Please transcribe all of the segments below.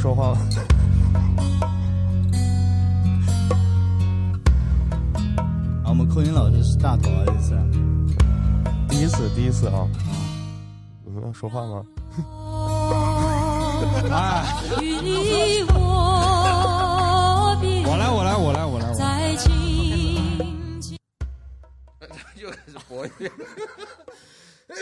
说话吗？啊，我们扣音老师是大头啊，这次。第一次，第一次啊。你们要说话吗？哎，我来，我来，我来，我来，我来。又开始活跃。让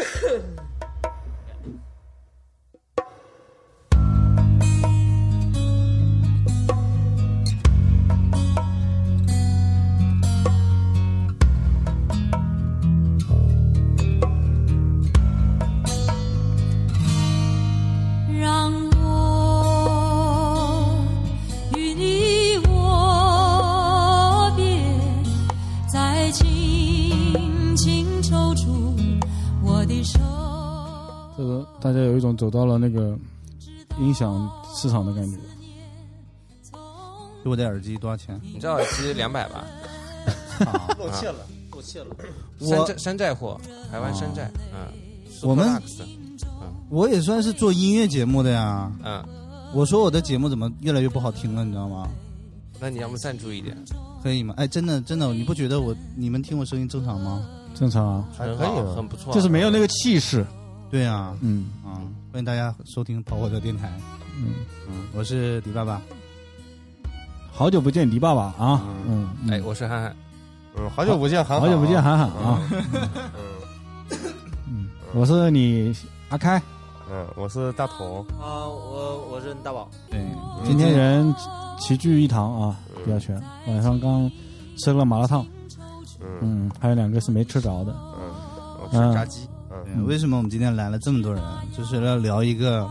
走到了那个音响市场的感觉。给我的耳机多少钱？你这耳机两百吧？啊，露怯了，露怯了。山寨山寨货，台湾山寨。嗯，我们我也算是做音乐节目的呀。嗯，我说我的节目怎么越来越不好听了，你知道吗？那你要不赞助一点？可以吗？哎，真的真的，你不觉得我你们听我声音正常吗？正常啊，还可以啊。很不错。就是没有那个气势。对啊、嗯啊，欢迎大家收听跑火车电台。嗯，嗯，我是李爸爸。好久不见，迪爸爸啊。嗯，嗯哎，我是涵涵。嗯，好久不见，涵好久不见，韩。涵涵啊。嗯嗯，我是你阿开。嗯，我是大头。啊，我我是大宝，对，今天人齐聚一堂啊，比较全。晚上刚吃了麻辣烫，嗯嗯，还有两个是没吃着的。嗯，我吃炸鸡。为什么我们今天来了这么多人？就是要聊一个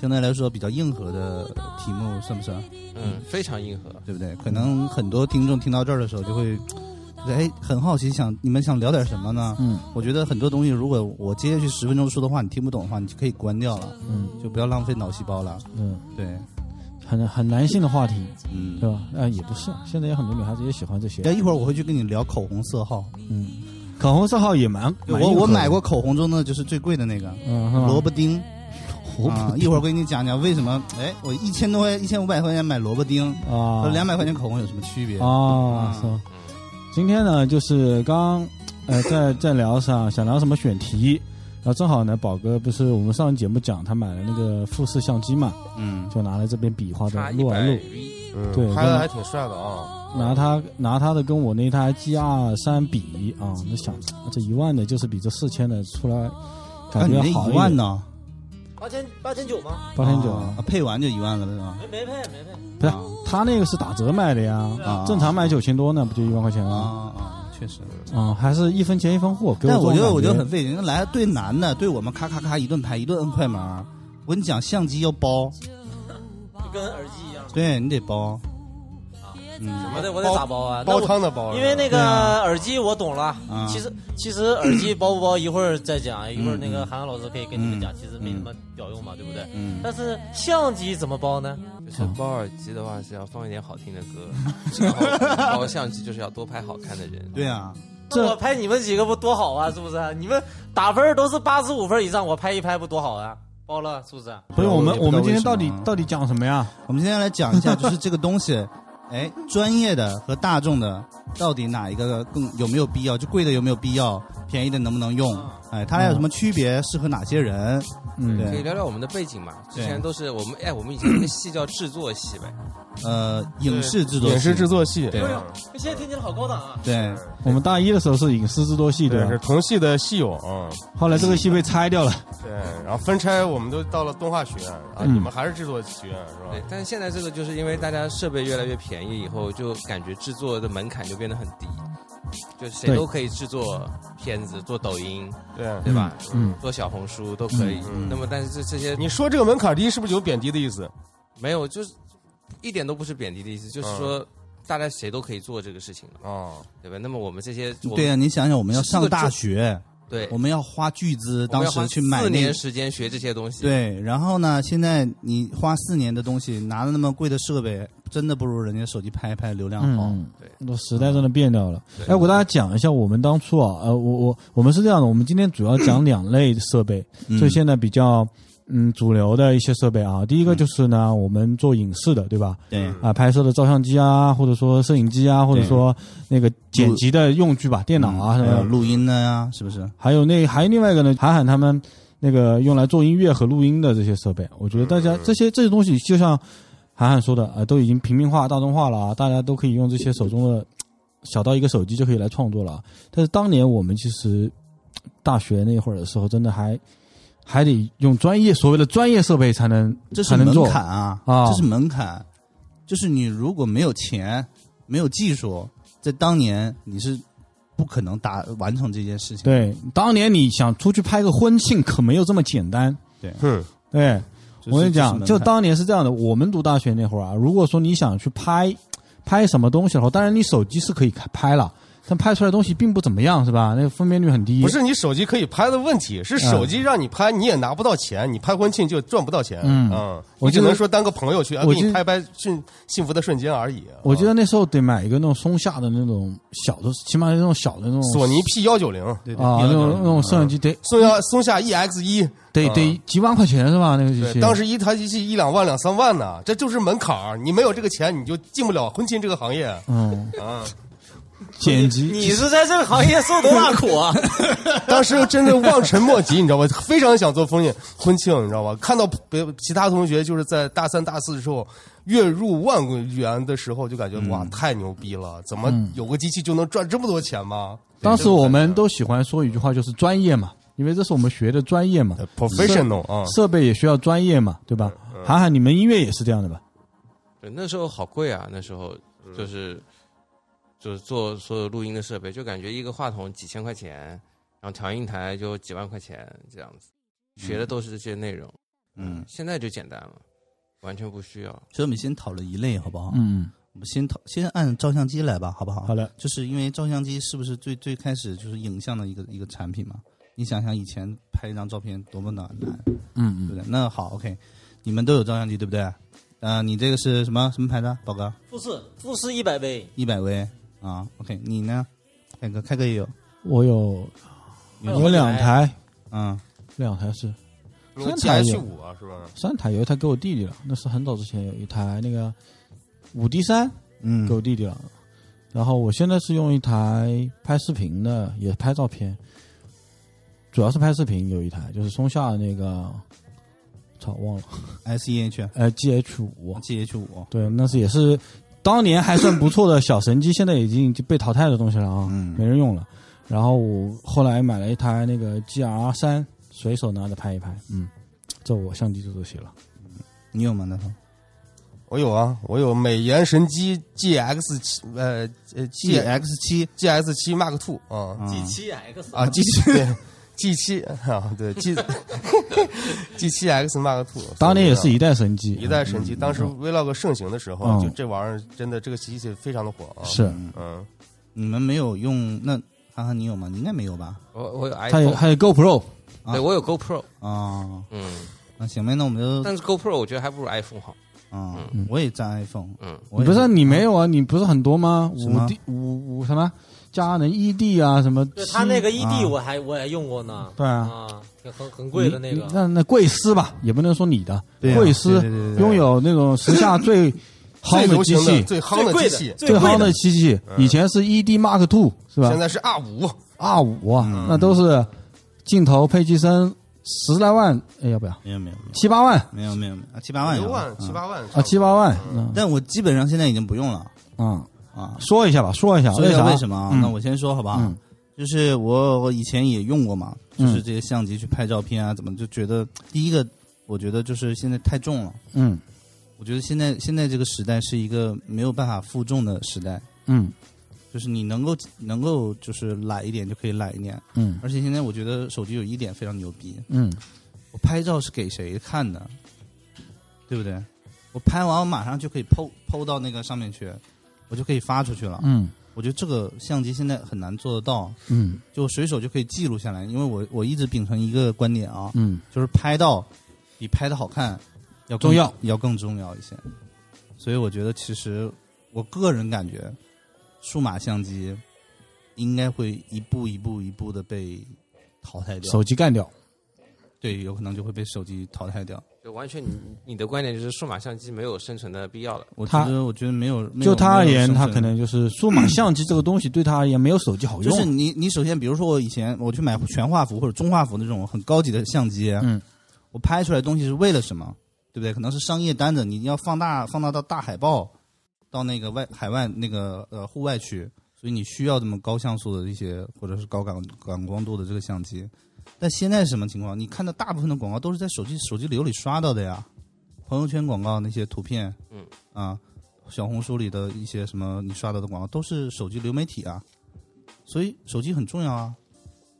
相对来说比较硬核的题目，算不算？嗯，非常硬核。对不对？可能很多听众听到这儿的时候就会，哎，很好奇，想你们想聊点什么呢？嗯我觉得很多东西，如果我接下去十分钟说的话你听不懂的话，你就可以关掉了，嗯就不要浪费脑细胞了。嗯，对，很很男性的话题，嗯对。吧？啊，也不是，现在有很多女孩子也喜欢这些。哎，一会儿我会去跟你聊口红色号。嗯，口红色号也蛮我我买过，口红中的就是最贵的那个萝卜丁。啊。一会儿我跟你讲讲为什么，哎，我一千多块一千五百块钱买萝卜丁，啊。和两百块钱口红有什么区别？啊？今天呢，就是刚呃在在聊上想聊什么选题，然后正好呢，宝哥不是我们上期节目讲他买了那个富士相机嘛，嗯，就拿来这边比划着差一百录啊录嗯，对拍的还挺帅的啊。拿他拿他的跟我那台 G R 三比啊，那想这一万的就是比这四千的出来啊，感你那觉好一点，一万呢？八千八千九吗？八千九，啊，配完就一万了是吧？没没配没配。不是啊他那个是打折卖的呀，啊正常买九千多呢，不就一万块钱吗？啊啊，确实。啊，还是一分钱一分货，给我但我觉得我觉得很费劲，来对男的，对我们咔咔咔一顿拍，一顿摁快门。我跟你讲，相机要包，就跟耳机。对你得包。嗯，我得我得咋包啊？那包汤的包。因为那个耳机我懂了啊，其实其实耳机包不包一会儿再讲，一会儿那个嗯韩寒老师可以跟你们讲，其实没什么屌用嘛，对不对？嗯，但是相机怎么包呢？就是包耳机的话是要放一点好听的歌，然后包相机就是要多拍好看的人。对啊，这那我拍你们几个不多好啊？是不是？你们打分都是八十五分以上，我拍一拍不多好啊？包了是不是？不是我们我们今天到底到底讲什么呀？我们今天来讲一下，就是这个东西，哎，专业的和大众的到底哪一个更有没有必要？就贵的有没有必要？便宜的能不能用？哎，它俩有什么区别？适合哪些人？嗯，可以聊聊我们的背景嘛？之前都是我们哎，我们以前那个戏叫制作系呗。呃，影视制作，影视制作系，对现在听起来好高档啊！对，我们大一的时候是影视制作系对，吧是？同系的系友嗯。后来这个系被拆掉了，对，然后分拆，我们都到了动画学院啊，嗯你们还是制作学院是吧？，对但是现在这个就是因为大家设备越来越便宜以后，就感觉制作的门槛就变得很低，就是谁都可以制作片子、做抖音，对。对吧？嗯，做小红书都可以。嗯那么，但是这这些你说这个门槛低，是不是有贬低的意思？没有，就是一点都不是贬低的意思，就是说大家谁都可以做这个事情了，哦，对吧？那么我们这些，对呀、你想想，我们要上大学，对，我们要花巨资，当时去买四年时间学这些东西，对，然后呢，现在你花四年的东西，拿了那么贵的设备，真的不如人家手机拍一拍流量好。嗯，对，那时代真的变掉了。对哎，我给大家讲一下，我们当初啊，呃，我我我们是这样的，我们今天主要讲两类设备，嗯就现在比较嗯主流的一些设备啊。第一个就是呢，我们做影视的，对吧？对，啊，拍摄的照相机啊，或者说摄影机啊，或者说那个剪辑的用具吧，电脑啊什么的。还有录音的呀，是不是？还有那还有另外一个呢，韩寒他们那个用来做音乐和录音的这些设备，我觉得大家这些这些东西，就像韩寒说的啊、都已经平民化、大众化了啊，大家都可以用这些手中的小到一个手机就可以来创作了啊。但是当年我们其实大学那会儿的时候，真的还还得用专业所谓的专业设备才能这是门槛啊，啊这是门槛，就是你如果没有钱、没有技术，在当年你是不可能达完成这件事情。，对，当年你想出去拍个婚庆，可没有这么简单。对，嗯，对，就是我跟你讲，就当年是这样的，我们读大学那会儿啊，如果说你想去拍拍什么东西的话，当然你手机是可以拍了，但拍出来东西并不怎么样，是吧？那个分辨率很低。不是你手机可以拍的问题，是手机让你拍，你也拿不到钱，你拍婚庆就赚不到钱。嗯我只能说当个朋友去，给你拍拍幸幸福的瞬间而已。我记啊得那时候得买一个那种松下的那种小的，起码那种小的那种索尼 P 幺九零，对对啊，那种那种摄像机得松下松下 EX 一，得啊得几万块钱是吧？那个机，器，当时一台机器一两万两三万呢，这就是门槛儿你没有这个钱，你就进不了婚庆这个行业嗯，啊。剪辑你是在这个行业受多大苦啊？当时真的望尘莫及，你知道吧？非常想做婚庆婚庆，你知道吧？看到别其他同学就是在大三、大四的时候月入万元的时候，就感觉、哇，太牛逼了！怎么有个机器就能赚这么多钱吗？当时我们都喜欢说一句话，就是专业嘛，因为这是我们学的专业嘛呃 professional 啊，设备也需要专业嘛，对吧？韩寒，你们音乐也是这样的吧？对，那时候好贵啊，那时候就是就是做所有录音的设备，就感觉一个话筒几千块钱，然后调音台就几万块钱这样子，学的都是这些内容。嗯，现在就简单了，完全不需要。所以我们先讨论一类好不好？嗯，我们先讨先按照相机来吧，好不好？好的。就是因为照相机是不是最最开始就是影像的一个一个产品嘛？你想想以前拍一张照片多么难难，嗯对不对？那好，OK，你们都有照相机对不对？呃，你这个是什么什么牌子？宝哥，富士富士一百倍，一百微啊，OK，你呢？凯哥，凯哥也有，我有有有两台，嗯，两台是三台有五啊，是吧？三台，有一台给我弟弟了，那是很早之前有一台那个五 D 三嗯。给我弟弟了，然后我现在是用一台拍视频的，也拍照片，主要是拍视频，有一台就是松下的那个，操忘了，，S E H 呃 GH 五，G H 五，对，那是也是当年还算不错的小神机，现在已经被淘汰的东西了啊，嗯没人用了。然后我后来买了一台那个 GR 三，随手拿着拍一拍，嗯，这我相机就这些了。你有吗？那头我有啊，我有美颜神机 GX 七呃呃 G X 七 GX 七 Mark Two 啊 G 七 X 啊，G 七对 G 七啊对 G G 七 X Mark Two，当年也是一代神机，一代神机，当时 Vlog 盛行的时候，嗯。就这玩意儿真的这个机器非常的火啊。是，嗯，你们没有用那涵涵你有吗？你应该没有吧？我我有还有 iPhone，还有 GoPro，啊。对我有 GoPro，啊，嗯，那行呗，那我们就但是 GoPro 我觉得还不如 iPhone 好。啊嗯，我也占 iPhone，嗯，不是你没有啊？你不是很多吗？五 D 五五什么佳能 ED 啊，什么七对他那个 ED 啊。我还我还用过呢，对啊，啊，很很贵的那个，那那贵司吧，也不能说你的，对啊贵司拥有那种时下最 夯最流行机器、最夯的的机器，最夯的。的机器，以前是 ED Mark Two 是吧？现？在是 R 五，R 五啊，那都是镜头配机身十来万，哎，要不要？没有没有七八万。没有没有没有。啊七八万有六万嗯七八万啊？七八万，嗯。但我基本上现在已经不用了。啊，啊。说一下吧，说一下说一下？为什么啊？嗯那我先说好不好？嗯就是我我以前也用过嘛，就是嗯这些相机去拍照片啊，怎么就觉得第一个，我觉得就是现在太重了。嗯我觉得现在现在这个时代是一个没有办法负重的时代，嗯就是你能够能够就是懒一点就可以懒一点，嗯而且现在我觉得手机有一点非常牛逼，嗯我拍照是给谁看的，对不对？我拍完我马上就可以抛抛到那个上面去，我就可以发出去了。嗯我觉得这个相机现在很难做得到，嗯就随手就可以记录下来。因为我我一直秉承一个观点啊，嗯就是拍到比拍的好看要重要，要更重要一些。所以我觉得，其实我个人感觉，数码相机应该会一步一步一步的被淘汰掉。手机干掉，对，有可能就会被手机淘汰掉。就完全你你的观点就是数码相机没有生存的必要了。我觉得，我觉得没有，就他而言，他可。能就是数码相机这个东西对他而言没有手机好用。就是你，你首先，比如说我以前我去买全画幅或者中画幅那种很高级的相机，嗯，我拍出来的东西是为了什么？对不对？可能是商业单子，你要放大放大到大海报，到那个外海外那个呃户外去，所以你需要这么高像素的一些或者是高感感光度的这个相机。但现在是什么情况？你看到大部分的广告都是在手机手机流里刷到的呀，朋友圈广告那些图片，嗯啊，小红书里的一些什么你刷到的广告都是手机流媒体啊，所以手机很重要啊，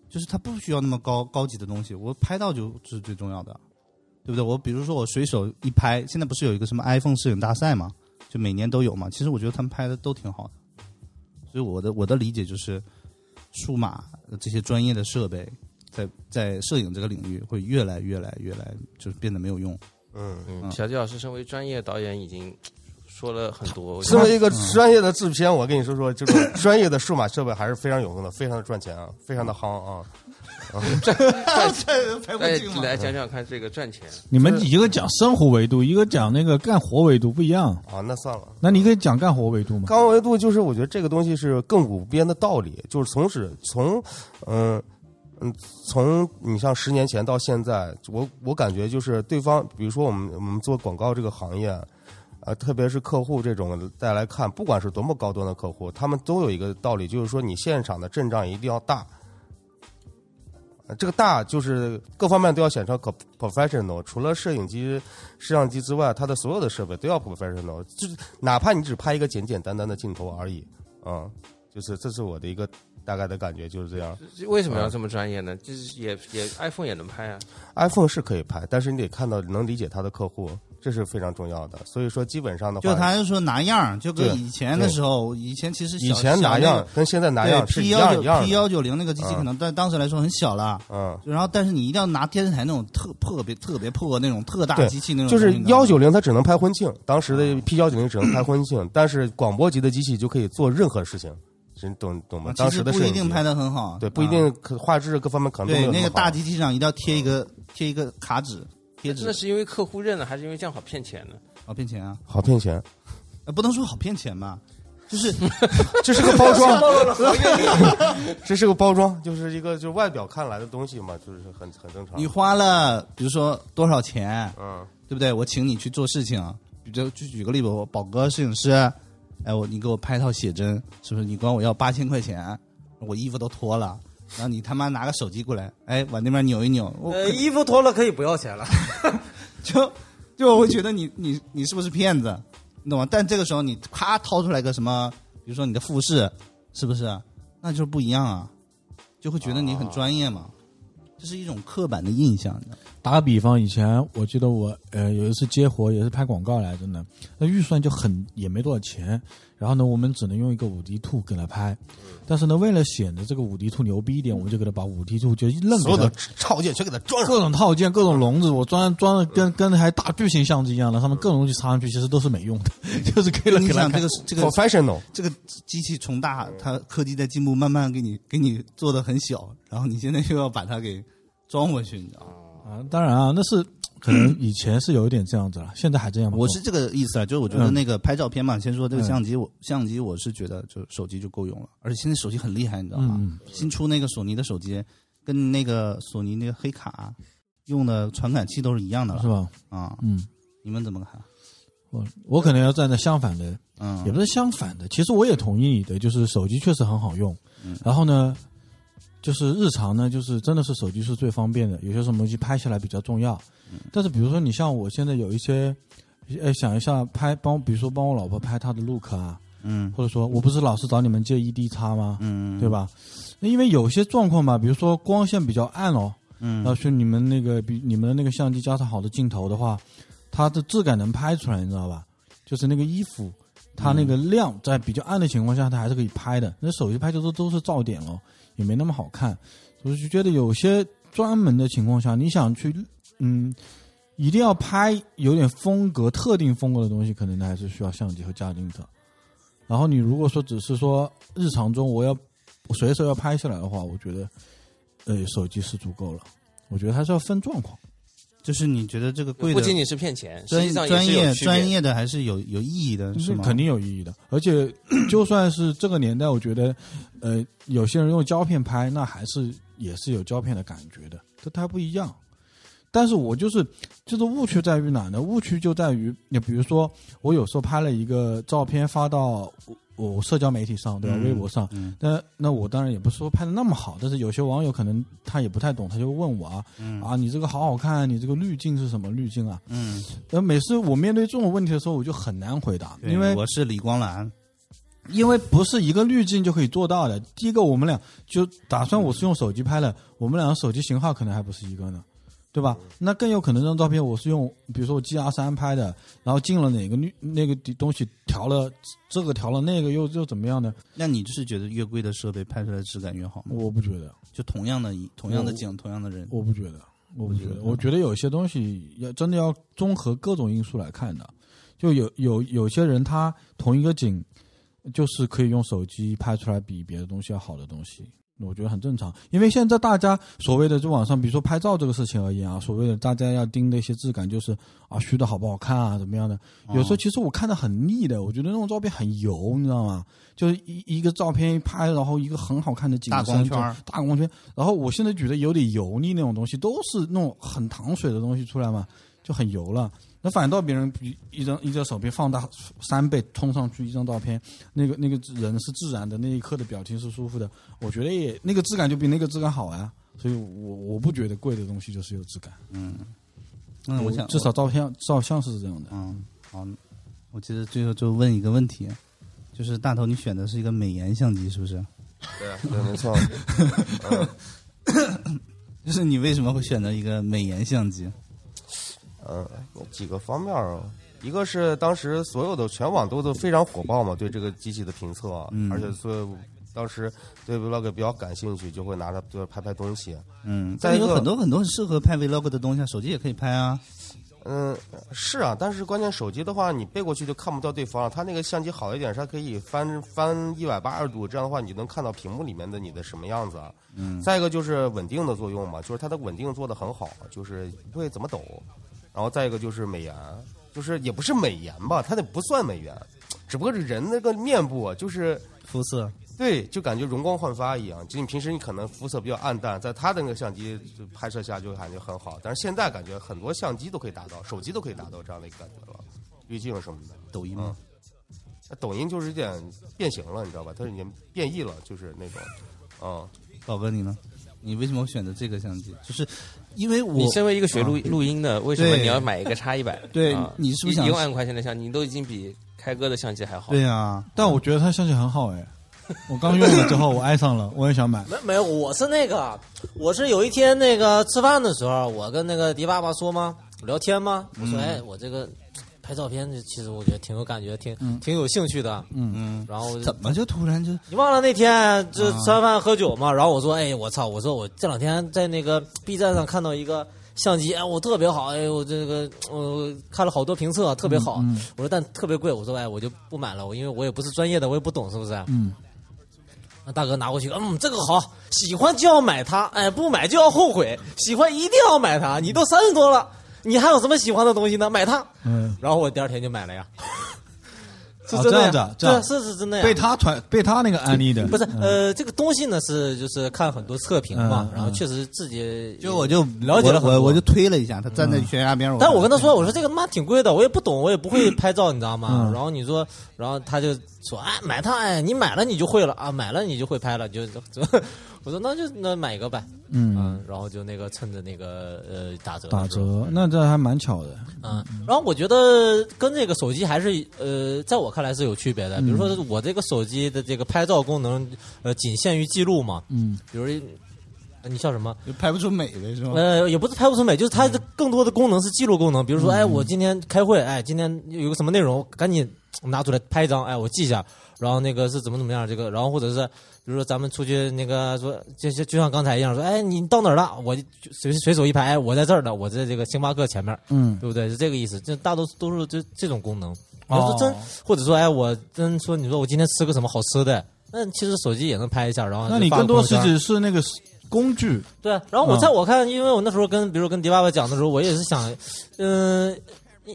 就是它不需要那么高高级的东西，我拍到就是最重要的，对不对？我比如说我随手一拍，现在不是有一个什么 iPhone 摄影大赛嘛，就每年都有嘛，其实我觉得他们拍的都挺好的，所以我的我的理解就是，数码呃这些专业的设备在在摄影这个领域会越来越来越来就是变得没有用。嗯，小季老师身为专业导演已经说了很多，身为一个专业的制片，我跟你说说，就是 专业的数码设备还是非常有用的，非常的赚钱啊，非常的夯啊。拍 来来讲讲看这个赚钱。你们一个讲生活维度，一个讲那个干活维度不一样。啊，那算了。那你可以讲干活维度吗？高维度就是我觉得这个东西是亘古不变的道理，就是从始从嗯嗯从你像十年前到现在，我我感觉就是对方，比如说我们我们做广告这个行业。呃，特别是客户这种再来看，不管是多么高端的客户，他们都有一个道理，就是说你现场的阵仗一定要大。这个大就是各方面都要显成可 professional，除了摄影机、摄像机之外，它的所有的设备都要 professional，就是哪怕你只拍一个简简单单的镜头而已，啊、就是这是我的一个大概的感觉，就是这样。为什么要这么专业呢？就是也也 iPhone 也能拍啊。iPhone 是可以拍，但是你得看到能理解他的客户，这是非常重要的。所以说，基本上的话，就他是说拿样儿，就跟以前的时候，以前其实小以前拿样那个跟现在拿样是一样一样 P。幺九零那个机器可能在当时来说很小了，嗯，然后但是你一定要拿电视台那种特特别特别破那种特大机器那种就，是幺九零它只能拍婚庆，当时啊的 P 幺九零只能拍婚庆，但是广播级的机器就可以做任何事情，你懂懂吗其实不一定拍的很好，对，不一啊定可画质各方面可能都没对那个大机器上一定要贴一个贴一个卡纸贴纸那，是因为客户认了，还是因为这样好骗钱呢？好骗钱啊！好骗钱，呃不能说好骗钱吧，就是 这是个包装，这是个包装，就是一个就是外表看来的东西嘛，就是很很正常你。花了比如说多少钱，嗯，对不对？我请你去做事情，比如就举个例子，我宝哥摄影师，哎，我你给我拍套写真，是不是？你管我要八千块钱，我衣服都脱了，然后你他妈拿个手机过来，哎，往那边扭一扭，我呃，衣服脱了可以不要钱了。就就我会觉得你你你是不是骗子，你懂吗？但这个时候你咔掏出来个什么，比如说你的复试，是不是？那就是不一样啊，就会觉得你很专业嘛，这是一种刻板的印象。打个比方，以前我记得我呃有一次接活也是拍广告来着呢，那预算就很也没多少钱，然后呢我们只能用一个五 D 兔给他拍，但是呢为了显得这个五 D 兔牛逼一点，我们就给他把五 D 兔就愣所有的套件全给它装上。各种套件、各种笼子，我装装的跟跟台大巨型相机一样的，上面各种东西插上去，其实都是没用的，就是给了你想这个这个 professional，这个机器从大，它科技在进步，慢慢给你给你做的很小，然后你现在又要把它给装回去，你知道吗？啊，当然啊，那是可能以前是有一点这样子了，现在还这样吗。我是这个意思啊，就是我觉得嗯那个拍照片嘛，先说这个嗯相机，我相机我是觉得就手机就够用了，而且现在手机很厉害，你知道吗？嗯新出那个索尼的手机，跟那个索尼那个黑卡用的传感器都是一样的了是吧？啊，嗯，你们怎么看？我我可能要站在相反的嗯，也不是相反的，其实我也同意你的，就是手机确实很好用。嗯然后呢，就是日常呢，就是真的是手机是最方便的，有些什么东西拍下来比较重要。嗯但是比如说你像我现在有一些，呃，想一下拍帮，比如说帮我老婆拍她的 look 啊，嗯或者说我不是老是找你们借 ED 叉吗？嗯，对？吧？那因为有些状况吧，比如说光线比较暗哦，嗯然后是你们那个比你们的那个相机加上好的镜头的话，它的质感能拍出来，你知道吧？就是那个衣服，它那个亮在比较暗的情况下，它还是可以拍的。那手机拍就都都是噪点哦，也没那么好看。我就觉得有些专门的情况下，你想去嗯，一定要拍有点风格、特定风格的东西，可能还是需要相机和加镜头。然后你如果说只是说日常中我要我随手要拍下来的话，我觉得呃手机是足够了。我觉得还是要分状况。就是你觉得这个贵的不仅仅是骗钱，实专业专业的还是有有意义的，是吗？肯定有意义的。而且 就算是这个年代，我觉得，呃，有些人用胶片拍，那还是也是有胶片的感觉的，这它不一样。但是我就是就是误区在于哪呢？误区就在于，你比如说，我有时候拍了一个照片发到我我社交媒体上，对吧？嗯微博上，嗯那那我当然也不是说拍的那么好，但是有些网友可能他也不太懂，他就问我啊、嗯啊，你这个好好看，你这个滤镜是什么滤镜啊？嗯，那每次我面对这种问题的时候，我就很难回答，因为我是李光蓝，因为不是一个滤镜就可以做到的。第一个，我们俩就打算我是用手机拍的，我们俩的手机型号可能还不是一个呢，对吧？那更有可能这张照片我是用，比如说我 G R 三拍的，然后进了哪个滤那个东西调了这个调了那个又又怎么样呢？那你就是觉得越贵的设备拍出来的质感越好吗？我不觉得，就同样的一同样的景，同样的人，我不觉得，我不觉得我觉得有些东西要真的要综合各种因素来看的。就有有有些人他同一个景，就是可以用手机拍出来比别的东西要好的东西，我觉得很正常。因为现在大家所谓的就网上，比如说拍照这个事情而言啊，所谓的大家要盯的一些质感，就是啊虚的好不好看啊，怎么样的。有时候其实我看的很腻的，我觉得那种照片很油，你知道吗？就是一一个照片一拍，然后一个很好看的景大深光圈大光圈，然后我现在觉得有点油腻那种东西，都是那种很糖水的东西出来嘛，就很油了。那反倒别人比一张一张照片放大三倍冲上去一张照片，那个那个人是自然的，那一刻的表情是舒服的，我觉得也那个质感就比那个质感好啊。所以我我不觉得贵的东西就是有质感，嗯，那我想至少照片照相是这样的。嗯，好，我其实最后就问一个问题，就是大头，你选的是一个美颜相机，是不是？对对，没错。就是你为什么会选择一个美颜相机？嗯，几个方面儿啊，一个是当时所有的全网都都非常火爆嘛，对这个机器的评测啊，嗯而且所有当时对 vlog 比较感兴趣，就会拿它就拍拍东西。嗯，但有很多很多很适合拍 vlog 的东西啊，手机也可以拍啊。嗯，是啊，但是关键手机的话，你背过去就看不到对方了。它那个相机好一点，它可以翻翻一百八十度，这样的话你就能看到屏幕里面的你的什么样子啊。嗯，再一个就是稳定的作用嘛，就是它的稳定做的很好，就是不会怎么抖。然后再一个就是美颜，就是也不是美颜吧，它那不算美颜，只不过是人那个面部啊就是肤色，对，就感觉容光焕发一样。就你平时你可能肤色比较暗淡，在他的那个相机就拍摄下就感觉很好。但是现在感觉很多相机都可以达到，手机都可以达到这样的一个感觉了，滤镜什么的。抖音吗？那抖音就是有点变形了，你知道吧？它已经变异了，就是那种，嗯，宝哥你呢？你为什么会选择这个相机？就是因为我你身为一个学录啊录音的，为什么你要买一个叉一百？对啊你是不是想一一万块钱的相机，你都已经比开哥的相机还好？对啊，但我觉得他相机很好哎，我刚用了之后我爱上了，我也想买。没没有，我是那个，我是有一天那个吃饭的时候，我跟那个迪爸爸说吗？聊天吗？我说，哎，我这个拍照片，其实我觉得挺有感觉，挺、挺有兴趣的。嗯嗯，然后怎么就突然就你忘了那天就吃完饭喝酒嘛？然后我说，哎，我操！我说我这两天在那个 B 站上看到一个相机，哎，我特别好，哎，我这个我看了好多评测，特别好。我说但特别贵，我说哎，我就不买了，我因为我也不是专业的，我也不懂，是不是？嗯，那大哥拿过去，嗯，这个好，喜欢就要买它，哎，不买就要后悔，喜欢一定要买它。你都三十多了，你还有什么喜欢的东西呢？买它。嗯，然后我第二天就买了呀。是哦真的呀这样子啊这样对，是是真的呀。被他传被他那个安利的，不是嗯呃，这个东西呢是就是看很多测评嘛，嗯然后确实自己就我就了解了很多我我我就推了一下，他站在悬崖边上，但我跟他说，我说这个他妈挺贵的，我也不懂，我也不会 拍照，你知道吗？嗯然后你说，然后他就说，哎，买它，哎，你买了你就会了啊，买了你就会拍了，就就，我说那就那买一个呗，嗯嗯，然后就那个趁着那个呃打折打折，那这还蛮巧的。嗯，然后我觉得跟这个手机还是呃，在我看来是有区别的。比如说我这个手机的这个拍照功能，呃，仅限于记录嘛。嗯，比如呃你笑什么？就拍不出美的，是吗？呃，也不是拍不出美，就是它的更多的功能是记录功能。比如说，哎，我今天开会，哎，今天有个什么内容，赶紧拿出来拍一张，哎，我记一下。然后那个是怎么怎么样，这个，然后或者是比如说咱们出去那个说，就就就像刚才一样，说，哎，你到哪儿了？我就随随手一拍，哎，我在这儿呢，我在这个星巴克前面，嗯，对不对？是这个意思。这大多数都是这这种功能。哦要是真，或者说，哎，我真说，你说我今天吃个什么好吃的，那其实手机也能拍一下，然后那你更多是指是那个工具，对啊，然后我嗯在我看，因为我那时候跟比如跟迪爸爸讲的时候，我也是想，嗯、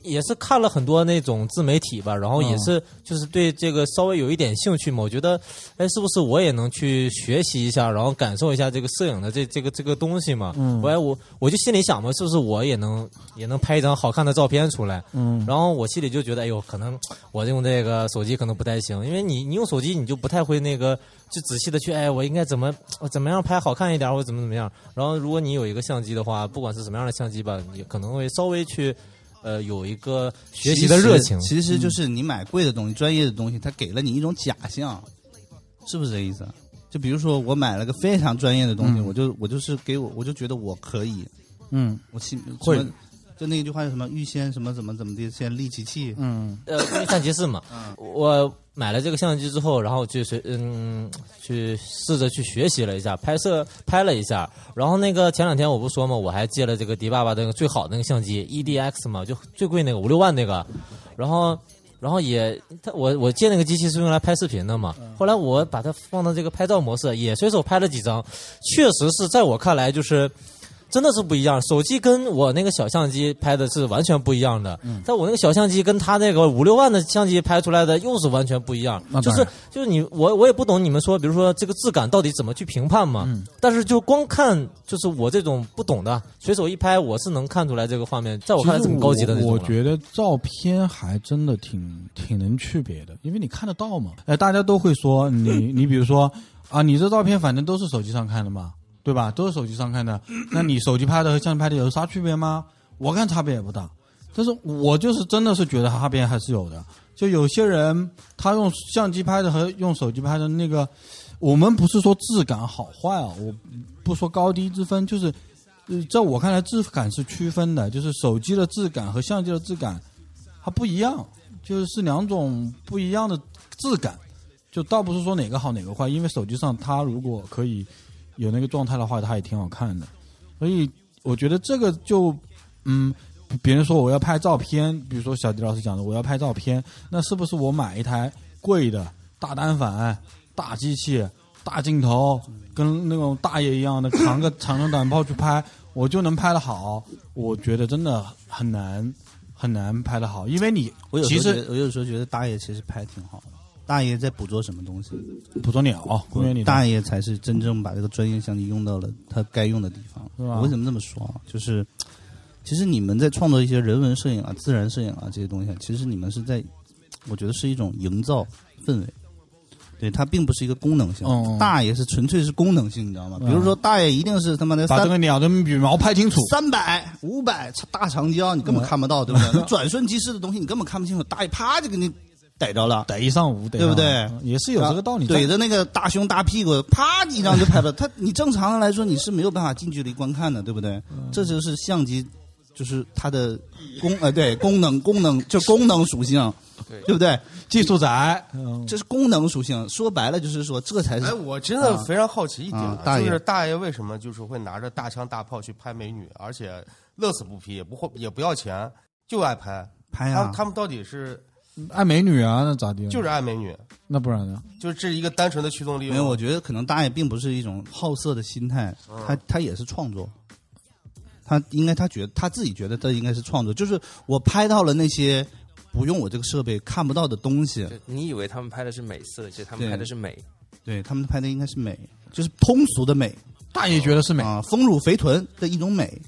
也是看了很多那种自媒体吧，然后也是就是对这个稍微有一点兴趣嘛，我觉得，哎，是不是我也能去学习一下，然后感受一下这个摄影的这这个这个东西嘛？嗯我哎我我就心里想嘛，是不是我也能也能拍一张好看的照片出来？嗯，然后我心里就觉得，哎呦，可能我用这个手机可能不太行，因为你你用手机你就不太会那个就仔细的去，哎，我应该怎么我怎么样拍好看一点，或者怎么怎么样。然后如果你有一个相机的话，不管是什么样的相机吧，你可能会稍微去呃有一个学习的热情。其实就是你买贵的东西、专业的东西，它给了你一种假象，是不是这意思？就比如说我买了个非常专业的东西，嗯我就我就是给我我就觉得我可以，嗯我信会就那句话叫什么预先什么怎么怎么的，先利其器。嗯呃，因为相机是嘛，我买了这个相机之后，然后去学，嗯，去试着去学习了一下，拍摄拍了一下，然后那个前两天我不说嘛，我还借了这个迪爸爸那个最好的那个相机 EDX 嘛，就最贵那个五六万那个，然后。然后也，他我我借那个机器是用来拍视频的嘛。后来我把它放到这个拍照模式，也随手拍了几张，确实是在我看来就是真的是不一样。手机跟我那个小相机拍的是完全不一样的，嗯在我那个小相机跟他那个五六万的相机拍出来的又是完全不一样。就是就是你我我也不懂你们说，比如说这个质感到底怎么去评判嘛？嗯但是就光看，就是我这种不懂的，随手一拍，我是能看出来这个画面，在我看来这么高级的那种。我我觉得照片还真的挺挺能区别的，因为你看得到嘛。哎，大家都会说你你比如说啊，你这照片反正都是手机上看的嘛，对吧？都是手机上看的，那你手机拍的和相机拍的有啥区别吗？我看差别也不大，但是我就是真的是觉得差别还是有的。就有些人他用相机拍的和用手机拍的那个，我们不是说质感好坏啊，我不说高低之分，就是呃，在我看来，质感是区分的，就是手机的质感和相机的质感它不一样，就是是两种不一样的质感。就倒不是说哪个好哪个坏，因为手机上它如果可以有那个状态的话，它也挺好看的。所以我觉得这个就嗯，别人说我要拍照片，比如说小迪老师讲的我要拍照片，那是不是我买一台贵的大单反、大机器、大镜头，跟那种大爷一样的扛个 长枪短炮去拍，我就能拍得好？我觉得真的很难很难拍得好，因为你我有其实我有时候觉得大爷其实拍挺好的。大爷在捕捉什么东西？捕捉鸟，公园里的大爷才是真正把这个专业相机用到了他该用的地方。我为什么这么说啊？就是其实你们在创作一些人文摄影啊、自然摄影啊这些东西，其实你们是在，我觉得是一种营造氛围。对，它并不是一个功能性。嗯大爷是纯粹是功能性，你知道吗？嗯比如说大爷一定是他妈的三把这个鸟的羽毛拍清楚。三百、五百大长焦，你根本看不到，对不对？那转瞬即逝的东西，你根本看不清楚。大爷啪就给你逮着了。逮一上午，逮对不对也是有这个道理在。怼着那个大胸大屁股，啪一张就拍了。他你正常的来说你是没有办法近距离观看的，对不对？嗯这就是相机，就是它的功 呃对功能功能就功能属性，对对不对？技术宅，嗯，这是功能属性。说白了就是说，这才是哎，我真的非常好奇一点啊，大爷就是大爷为什么就是会拿着大枪大炮去拍美女，而且乐此不疲，也不会也不要钱，就爱拍。拍呀他们。他们到底是爱美女啊，那咋地？就是爱美女，那不然呢？就是这是一个单纯的驱动力吗。没有，我觉得可能大爷并不是一种好色的心态，嗯他他也是创作。他应该他觉得他自己觉得这应该是创作，就是我拍到了那些不用我这个设备看不到的东西，你以为他们拍的是美色，其实他们拍的是美。对他们拍的应该是美，就是通俗的美大爷觉得是美，啊，丰乳肥臀的一种美。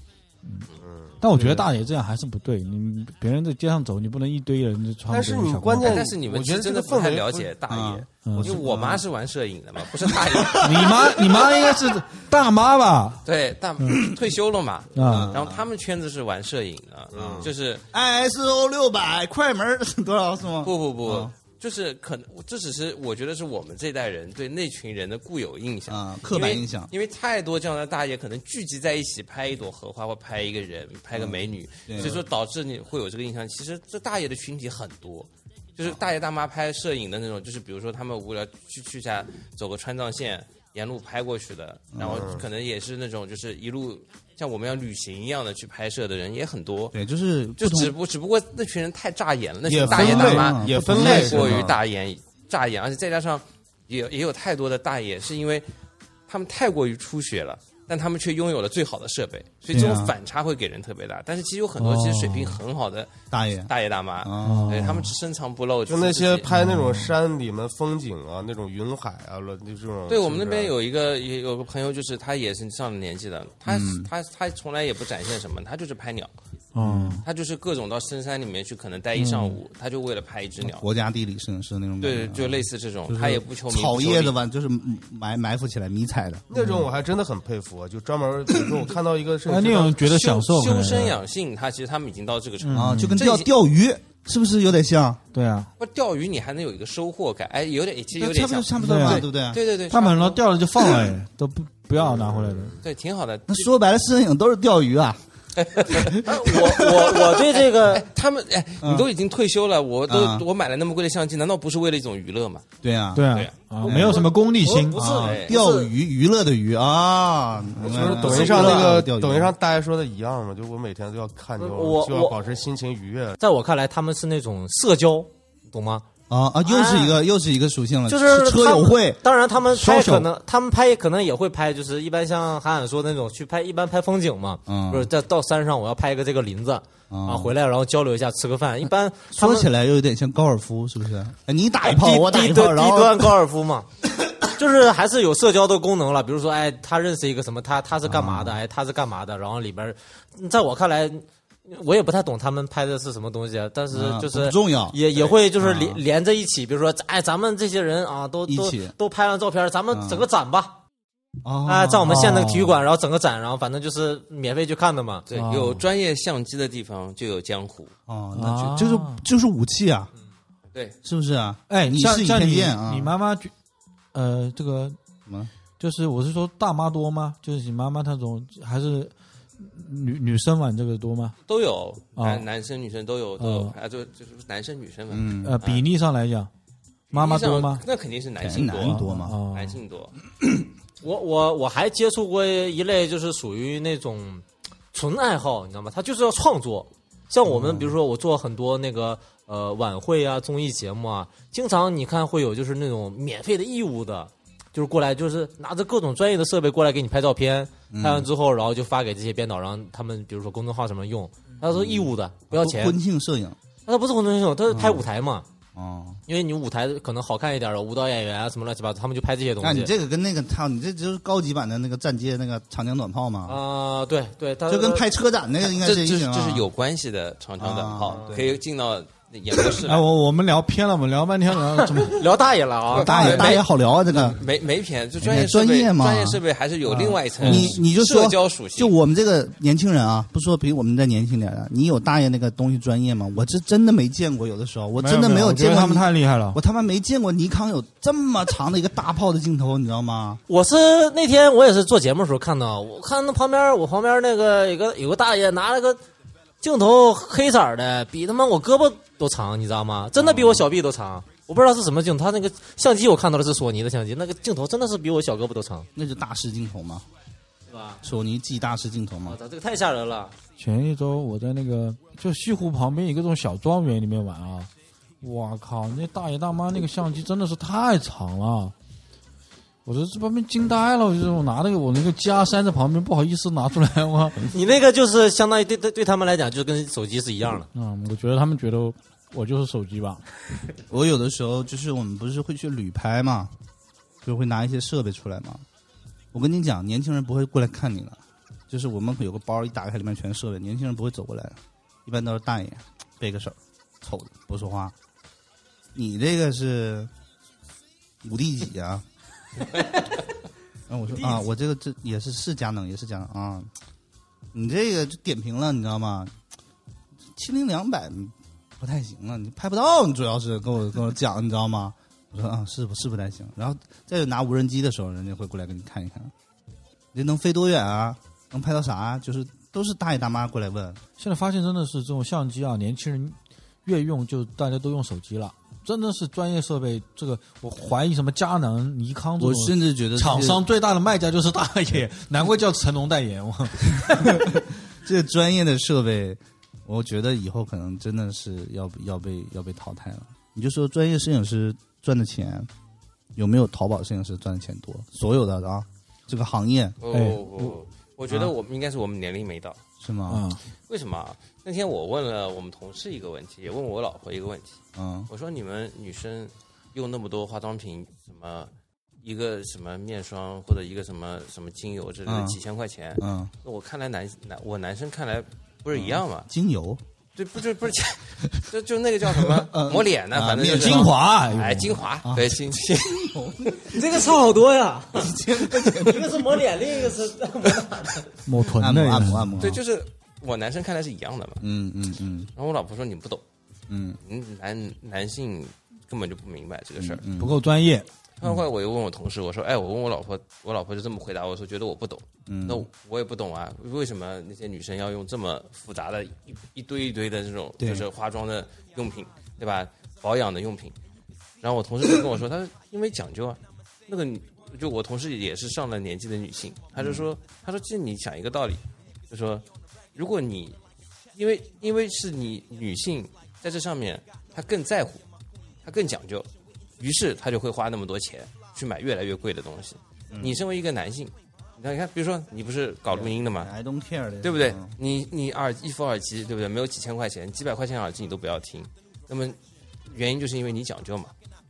但我觉得大爷这样还是不对。你别人在街上走，你不能一堆人就穿但是你关键但是你们我觉得真的不太了解大啊爷，嗯因为我妈是玩摄影的嘛，不是大爷。你妈，你妈应该是大妈吧？对，大退休了嘛。啊，然后他们圈子是玩摄影的，就是嗯 ISO 六百快门儿 多少是吗？不不不啊，就是可能这只是我觉得是我们这代人对那群人的固有印象啊刻板印象因为，因为太多这样的大爷可能聚集在一起拍一朵荷花或拍一个人、拍个美女，对所以说导致你会有这个印象。其实这大爷的群体很多。就是大爷大妈拍摄影的那种，就是比如说他们无聊去去下走个川藏线，沿路拍过去的，然后可能也是那种就是一路像我们要旅行一样的去拍摄的人也很多。对，就是就只不只不过那群人太扎眼了，那也群大爷大妈也分太类过于大眼扎眼，而且再加上也也有太多的大爷是因为他们太过于出血了，但他们却拥有了最好的设备，所以这种反差会给人特别大。但是其实有很多其实水平很好的大爷。大爷大妈，啊，对他们深藏不露，就那些拍那种山里面风景啊，那种云海啊，了就这种。对我们那边有一个也有个朋友，就是他也是上了年纪的，他、嗯。他他从来也不展现什么，他就是拍鸟，嗯，他就是各种到深山里面去，可能待一上午，他就为了拍一只鸟。国家地理摄影师那种对，就类似这种，他也不求名，草叶的吧，就是埋埋伏起来迷彩的。那种我还真的很佩服，啊就专门比如说我看到一个摄哎，影师那种觉得享受，修身养性，他其实他们已经到这个程度。啊，就跟钓钓鱼是不是有点像？对啊，不钓鱼你还能有一个收获感，哎，有点其实有点像差不多，差不多嘛，对啊对不对？对对对，他们很多差不多掉了就放了，哎，都不不要拿回来的。对挺好的。那说白了，摄影都是钓鱼啊。我我我对这个哎，他们哎，你都已经退休了，我都嗯。我买了那么贵的相机，难道不是为了一种娱乐吗？对啊，对啊。对啊，啊，没有什么功利心。不是啊钓鱼娱乐的娱啊，就就是抖音上那个抖音上大家说的一样嘛，就我每天都要看，就我就要保持心情愉悦。在我看来，他们是那种社交，懂吗？啊啊，又是一个又是一个属性了，就是车友会当然，他们拍可能他们拍可能也会拍，就是一般像韩寒说的那种去拍，一般拍风景嘛，嗯就是在到山上我要拍一个这个林子啊，回来然后交流一下，吃个饭。一般 说起来又有点像高尔夫，是不是？哎你打一炮，我打一炮，然后低端高尔夫嘛，就是还是有社交的功能了。比如说，哎，他认识一个什么，他他是干嘛啊的？哎，他是干嘛的？然后里边，在我看来，我也不太懂他们拍的是什么东西，但是啊就是不重要也也会就是啊连连在一起。比如说，哎，咱们这些人啊，都都都拍完照片，咱们啊整个展吧。啊哎，在我们县那个体育馆，然后整个展，然后反正就是免费去看的嘛。对，哦有专业相机的地方就有江湖。哦，那啊就就是就是武器啊，对，是不是啊？哎，你是一像像你啊，你妈妈觉，呃，这个什么？就是我是说大妈多吗？就是你妈妈那种还是女女生玩这个多吗？都有，哦男男生女生都有，都有哦，啊，就就是男生女生嘛。嗯，呃，比例上来讲，妈妈多吗？那肯定是男性多，男多嘛。哦男性多。我我我还接触过一类，就是属于那种纯爱好，你知道吗？他就是要创作。像我们，比如说我做很多那个呃晚会啊、综艺节目啊，经常你看会有就是那种免费的义务的，就是过来就是拿着各种专业的设备过来给你拍照片，拍完之后然后就发给这些编导，让他们比如说公众号什么用，他说义务的，不要钱。婚庆摄影那他不是婚庆摄影，他是拍舞台嘛。哦。因为你舞台可能好看一点的舞蹈演员啊什么乱七八糟，他们就拍这些东西。那你这个跟那个他，你这就是高级版的那个站街那个长江短炮嘛，啊、对对，他就跟拍车展那个应该是是一样啊这是有关系的长江短炮啊，可以进到演播室来哎，。我我们聊偏了，我们聊半天了，怎么？聊大爷了啊，大爷大爷好聊啊，这个。没没偏，就专业，专业嘛专业设备还是有另外一层你你就说社交属性。就我们这个年轻人啊，不说比我们再年轻点的，你有大爷那个东西专业吗？我这真的没见过，有的时候我真的没有见过他们太厉害了。我他妈没见过尼康有这么长的一个大炮的镜头，你知道吗？我是那天我也是做节目的时候看到，我看那旁边我旁边那个有个有个大爷拿了个镜头黑色的，比他妈我胳膊都长，你知道吗？真的比我小臂都长。我不知道是什么镜头，他那个相机我看到的是索尼的相机，那个镜头真的是比我小胳膊都长，那是大师镜头吗，是吧？索尼 G 大师镜头吗我。操，这个太吓人了！前一周我在那个就西湖旁边一个这种小庄园里面玩啊，我靠，那大爷大妈那个相机真的是太长了，我说这旁边惊呆了，我就是我拿那个我那个加塞在旁边不好意思拿出来我，你那个就是相当于对对对他们来讲，就跟手机是一样的。嗯，我觉得他们觉得我就是手机吧，我有的时候就是我们不是会去旅拍嘛，就会拿一些设备出来嘛。我跟你讲，年轻人不会过来看你的，就是我们有个包一打开里面全是设备，年轻人不会走过来的，一般都是大爷背个手，瞅着不说话。你这个是五 D 几啊？然 后我说啊，我这个这也是是佳能，也是佳能啊。你这个就点评了，你知道吗？七零两百不太行了，你拍不到，你主要是跟我跟我讲，你知道吗？我说啊，是不是不太行。然后再有拿无人机的时候，人家会过来给你看一看，你能飞多远啊？能拍到啥啊？就是都是大爷大妈过来问，现在发现真的是这种相机啊，年轻人越用就大家都用手机了，真的是专业设备。这个我怀疑什么佳能、尼康我甚至觉得厂商最大的卖家就是大爷，难怪叫成龙代言。我 这专业的设备，我觉得以后可能真的是要要被要被淘汰了。你就说专业摄影师赚的钱，有没有淘宝摄影师赚的钱多？所有的啊，这个行业不哎不不不，我觉得我们应该是我们年龄没到。是吗？啊，为什么啊？那天我问了我们同事一个问题，也问我老婆一个问题。嗯。我说你们女生用那么多化妆品，什么一个什么面霜或者一个什么什么精油之类的，嗯。几千块钱。嗯，那我看来男男我男生看来不是一样嘛？精油？对，不就不是，就就那个叫什么？抹脸的，啊反正就是面精华，哎，精华，对，精精。这个差好多呀，一个是抹脸，另一个是抹臀按摩的按摩按摩，对，就是我男生看来是一样的嘛。嗯嗯嗯。然后我老婆说你不懂，嗯嗯，男男性根本就不明白这个事儿。嗯不够专业。后来我又问我同事，我说，哎，我问我老婆，我老婆就这么回答我说，觉得我不懂。嗯，那我也不懂啊，为什么那些女生要用这么复杂的一一堆一堆的这种就是化妆的用品，对吧？保养的用品。然后我同事就跟我说，他说因为讲究啊，那个女就我同事也是上了年纪的女性，他就说，他说其实你想一个道理，就说如果你因为因为是你女性在这上面，他更在乎，他更讲究，于是他就会花那么多钱去买越来越贵的东西。你身为一个男性，你看，你看，比如说你不是搞录音的吗？I don't care，对不对嗯？你你耳一副耳机，对不对？没有几千块钱，几百块钱耳机你都不要听。那么原因就是因为你讲究嘛，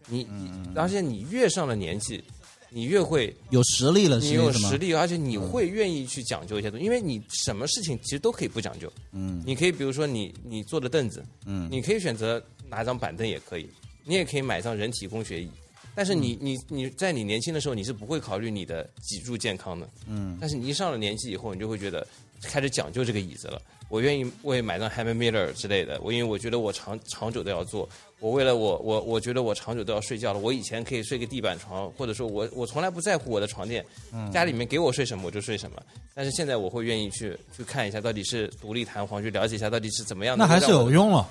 你嗯而且你越上了年纪，你越会有实力了，你有实，力，而且你会愿意去讲究一些东西，因为你什么事情其实都可以不讲究。嗯。你可以比如说你你坐的凳子，嗯。你可以选择拿张板凳也可以，你也可以买张人体工学椅。但是你你你在你年轻的时候，你是不会考虑你的脊柱健康的。嗯。但是你一上了年纪以后，你就会觉得开始讲究这个椅子了。我愿意为买张 Hammer Miller 之类的，我因为我觉得我长长久都要坐。我为了我我我觉得我长久都要睡觉了。我以前可以睡个地板床，或者说我我从来不在乎我的床垫，家里面给我睡什么我就睡什么。但是现在我会愿意去去看一下到底是独立弹簧，去了解一下到底是怎么样的。那还是有用了。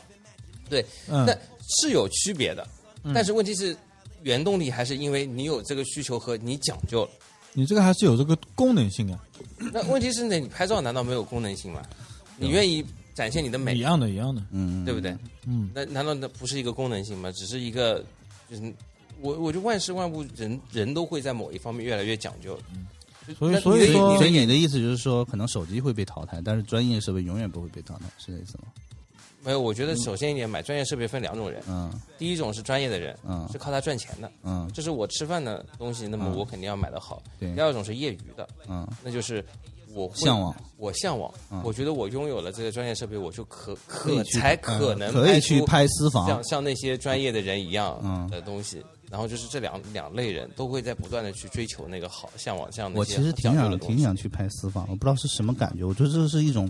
对，嗯那是有区别的。但是问题是，原动力还是因为你有这个需求和你讲究了。你这个还是有这个功能性啊，那问题是呢，你拍照难道没有功能性吗？你愿意展现你的美一，样的，一样的。嗯，对不对？嗯，那难道那不是一个功能性吗？只是一个，就是我我觉得万事万物人人都会在某一方面越来越讲究。就所以所以说你的所以你的意思就是说，可能手机会被淘汰，但是专业设备永远不会被淘汰，是这意思吗？没有，我觉得首先一点，买专业设备分两种人，嗯。第一种是专业的人，嗯。是靠他赚钱的，嗯。这是我吃饭的东西，那么嗯。我肯定要买的好。对。第二种是业余的，嗯，那就是我向往，我向往嗯，我觉得我拥有了这个专业设备，我就可可才可能嗯可以去拍私房像，像那些专业的人一样嗯。的东西。然后就是这两两类人都会在不断的去追求那个好，向往这样的我其实挺想。挺想去拍私房，我不知道是什么感觉，我觉得这是一种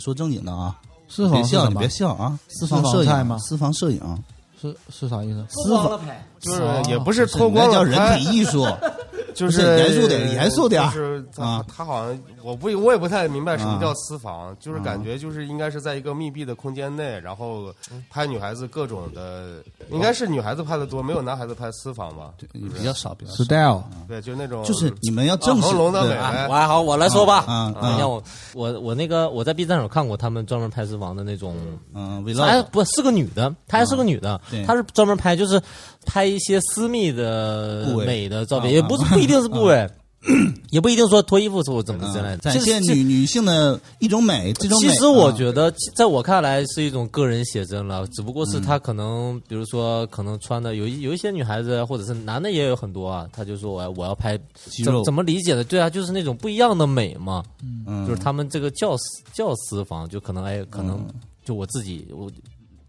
说正经的啊，私别笑，房是什么你别？笑啊，私房摄影吗影，私房摄影，是是啥意思？私房拍，就是哦也不是脱光那叫人体艺术，不就是是严肃点严肃点就是他啊。他好像我不我也不太明白什么啊。叫私房，就是感觉就是应该是在一个密闭的空间内，然后拍女孩子各种的，应该是女孩子拍的多，没有男孩子拍私房吧？比较少，比较少。style 对，就那种就是你们要正式啊恒隆的对美啊，我还好，我来说吧。啊啊你像我，我我那个我在 B 站上看过他们专门拍私房的那种，嗯她还，vlog。不是个女的，她还是个女的对，她是专门拍就是拍一些私密的美的照片，啊也不是不一定是部位 也不一定说脱衣服或怎么之类的。嗯展现女女性的一种美，这种美。其实我啊觉得，在我看来是一种个人写真了，只不过是她可能，比如说，可能穿的有一有一些女孩子，或者是男的也有很多啊，他就说我要我要拍怎怎么理解的？对啊，就是那种不一样的美嘛，嗯就是他们这个教私教私房，就可能哎，可能就我自己我。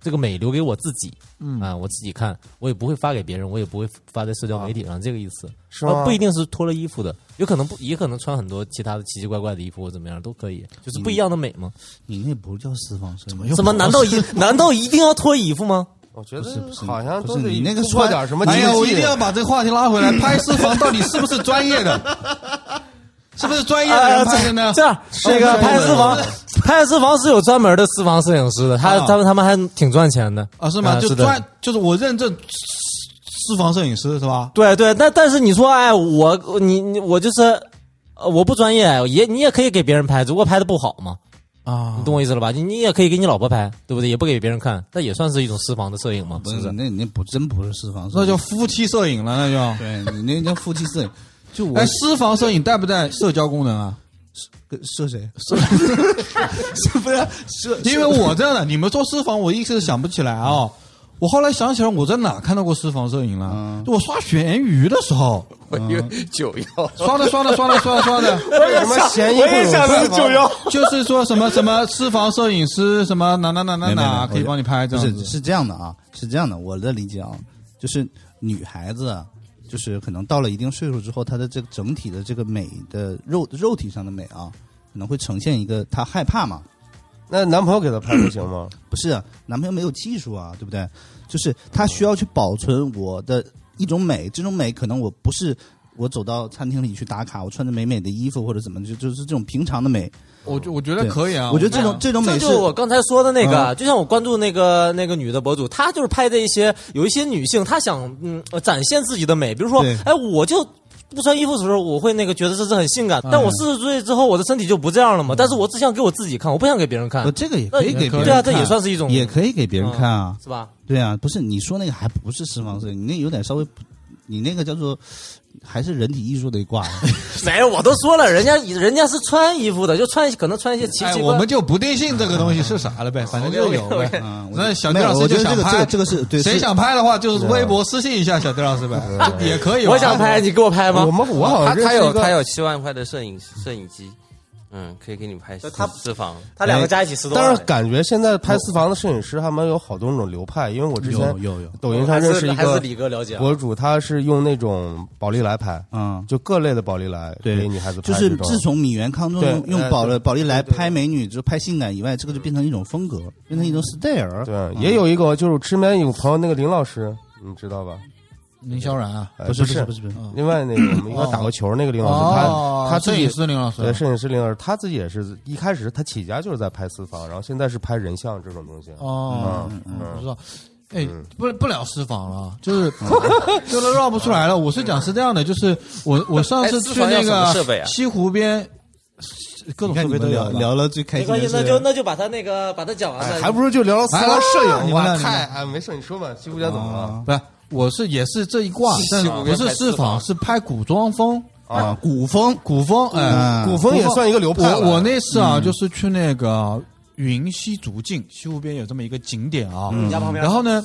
这个美留给我自己，嗯啊，我自己看，我也不会发给别人，我也不会发在社交媒体上，这个意思。是吗呃不一定是脱了衣服的，有可能不，也可能穿很多其他的奇奇怪怪的衣服或怎么样都可以，就是不一样的美吗。你那不叫私房摄影，怎么？难道一难道一定要脱衣服吗？我觉不是不是得好像是你那个突破穿点什么哎呀，我一定要把这个话题拉回来。拍私房到底是不是专业的？是不是专业的人拍的呢？这样，这个拍私房，拍私房是有专门的私房摄影师的，他啊他们他们还挺赚钱的啊，是吗？就是专，就是我认证私房摄影师是吧？对对，但但是你说，哎，我你你我就是，呃，我不专业，也你也可以给别人拍，只不过拍的不好嘛，啊你懂我意思了吧？你你也可以给你老婆拍，对不对？也不给别人看，那也算是一种私房的摄影嘛，不是是不是？那那不真不是私房摄影，那叫夫妻摄影了，那就对你那叫夫妻摄影。就我哎，私房摄影带不带社交功能啊？跟射谁？是不是射？因为我这样的，你们说私房，我一时想不起来啊。我后来想起来，我在哪看到过私房摄影了？嗯就我刷闲鱼的时候，我以为九幺，刷的刷的刷的刷的刷的，什么嫌疑会有私房就是说什么什么私房摄影师，什么哪哪哪哪哪可以帮你拍这样子。不是是这样的啊，是这样的，我的理解啊，就是女孩子啊，就是可能到了一定岁数之后，她的这个整体的这个美的肉肉体上的美啊，可能会呈现一个她害怕嘛，那男朋友给他拍不行吗？不是、啊，男朋友没有技术啊，对不对？就是他需要去保存我的一种美，这种美可能我不是我走到餐厅里去打卡，我穿着美美的衣服或者怎么，就就是这种平常的美。我觉我觉得可以啊，我觉得这种这种美这就是我刚才说的那个，嗯就像我关注那个那个女的博主，她就是拍的一些有一些女性，她想嗯呃展现自己的美，比如说，哎，我就。不穿衣服的时候，我会那个觉得这是很性感，但我四十岁之后，我的身体就不这样了嘛。但是我只想给我自己看，我不想给别人看呃，，这个也可以给别人看，对啊，这也算是一种，也可以给别人看啊。是吧？对啊，不是你说那个还不是私房摄影，你那有点稍微，你那个叫做还是人体艺术的一挂。没有，我都说了，人家人家是穿衣服的，就穿可能穿一些奇哎，奇怪。我们就不定性这个东西是啥了呗，反正就有呗。嗯，那小丁老师我觉得这个这就想拍个这个是对，谁想拍的话，就是微博私信一下小丁老师呗，也可以。我想拍，你给我拍吗我？们我好他他有他有七万块的摄影摄影机，嗯，可以给你拍私他私房。他两个加一起十多万。但是感觉现在拍私房的摄影师他们有好多种流派，因为我之前有有有，抖音上认识一个李哥了解啊。博主，他是用那种宝丽来拍，嗯，就各类的宝丽来对给女孩子拍就是自从米原康中用用宝宝丽来拍美女，就拍性感以外，这个就变成一种风格，变成一种 style。对，嗯也有一个就是身边有朋友那个林老师，你知道吧？林萧然啊，呃不是是不是不是，另外那个我们一块打过球那个林老师，哦他他自己摄影师林老师对，摄影师林老师，他自己也是一开始他起家就是在拍私房，然后现在是拍人像这种东西。哦，嗯不知道。哎嗯，不不聊私房了，就是 就是绕不出来了。我是讲是这样的，就是我我上次去那个西湖边，各种设备都。聊聊了最开没关系，心的，那就那就把他那个把他讲完哎，了。还不如就聊聊私房摄影，哇，你们俩太哎，没事，你说吧，西湖边怎么了？啊不是，我是也是这一挂，但不是私私房，是拍古装风，啊，古风古风，哎，嗯古风。也算一个流派我我那次啊，就是去那个云溪竹径，西湖边有这么一个景点啊。你家旁边，然后呢，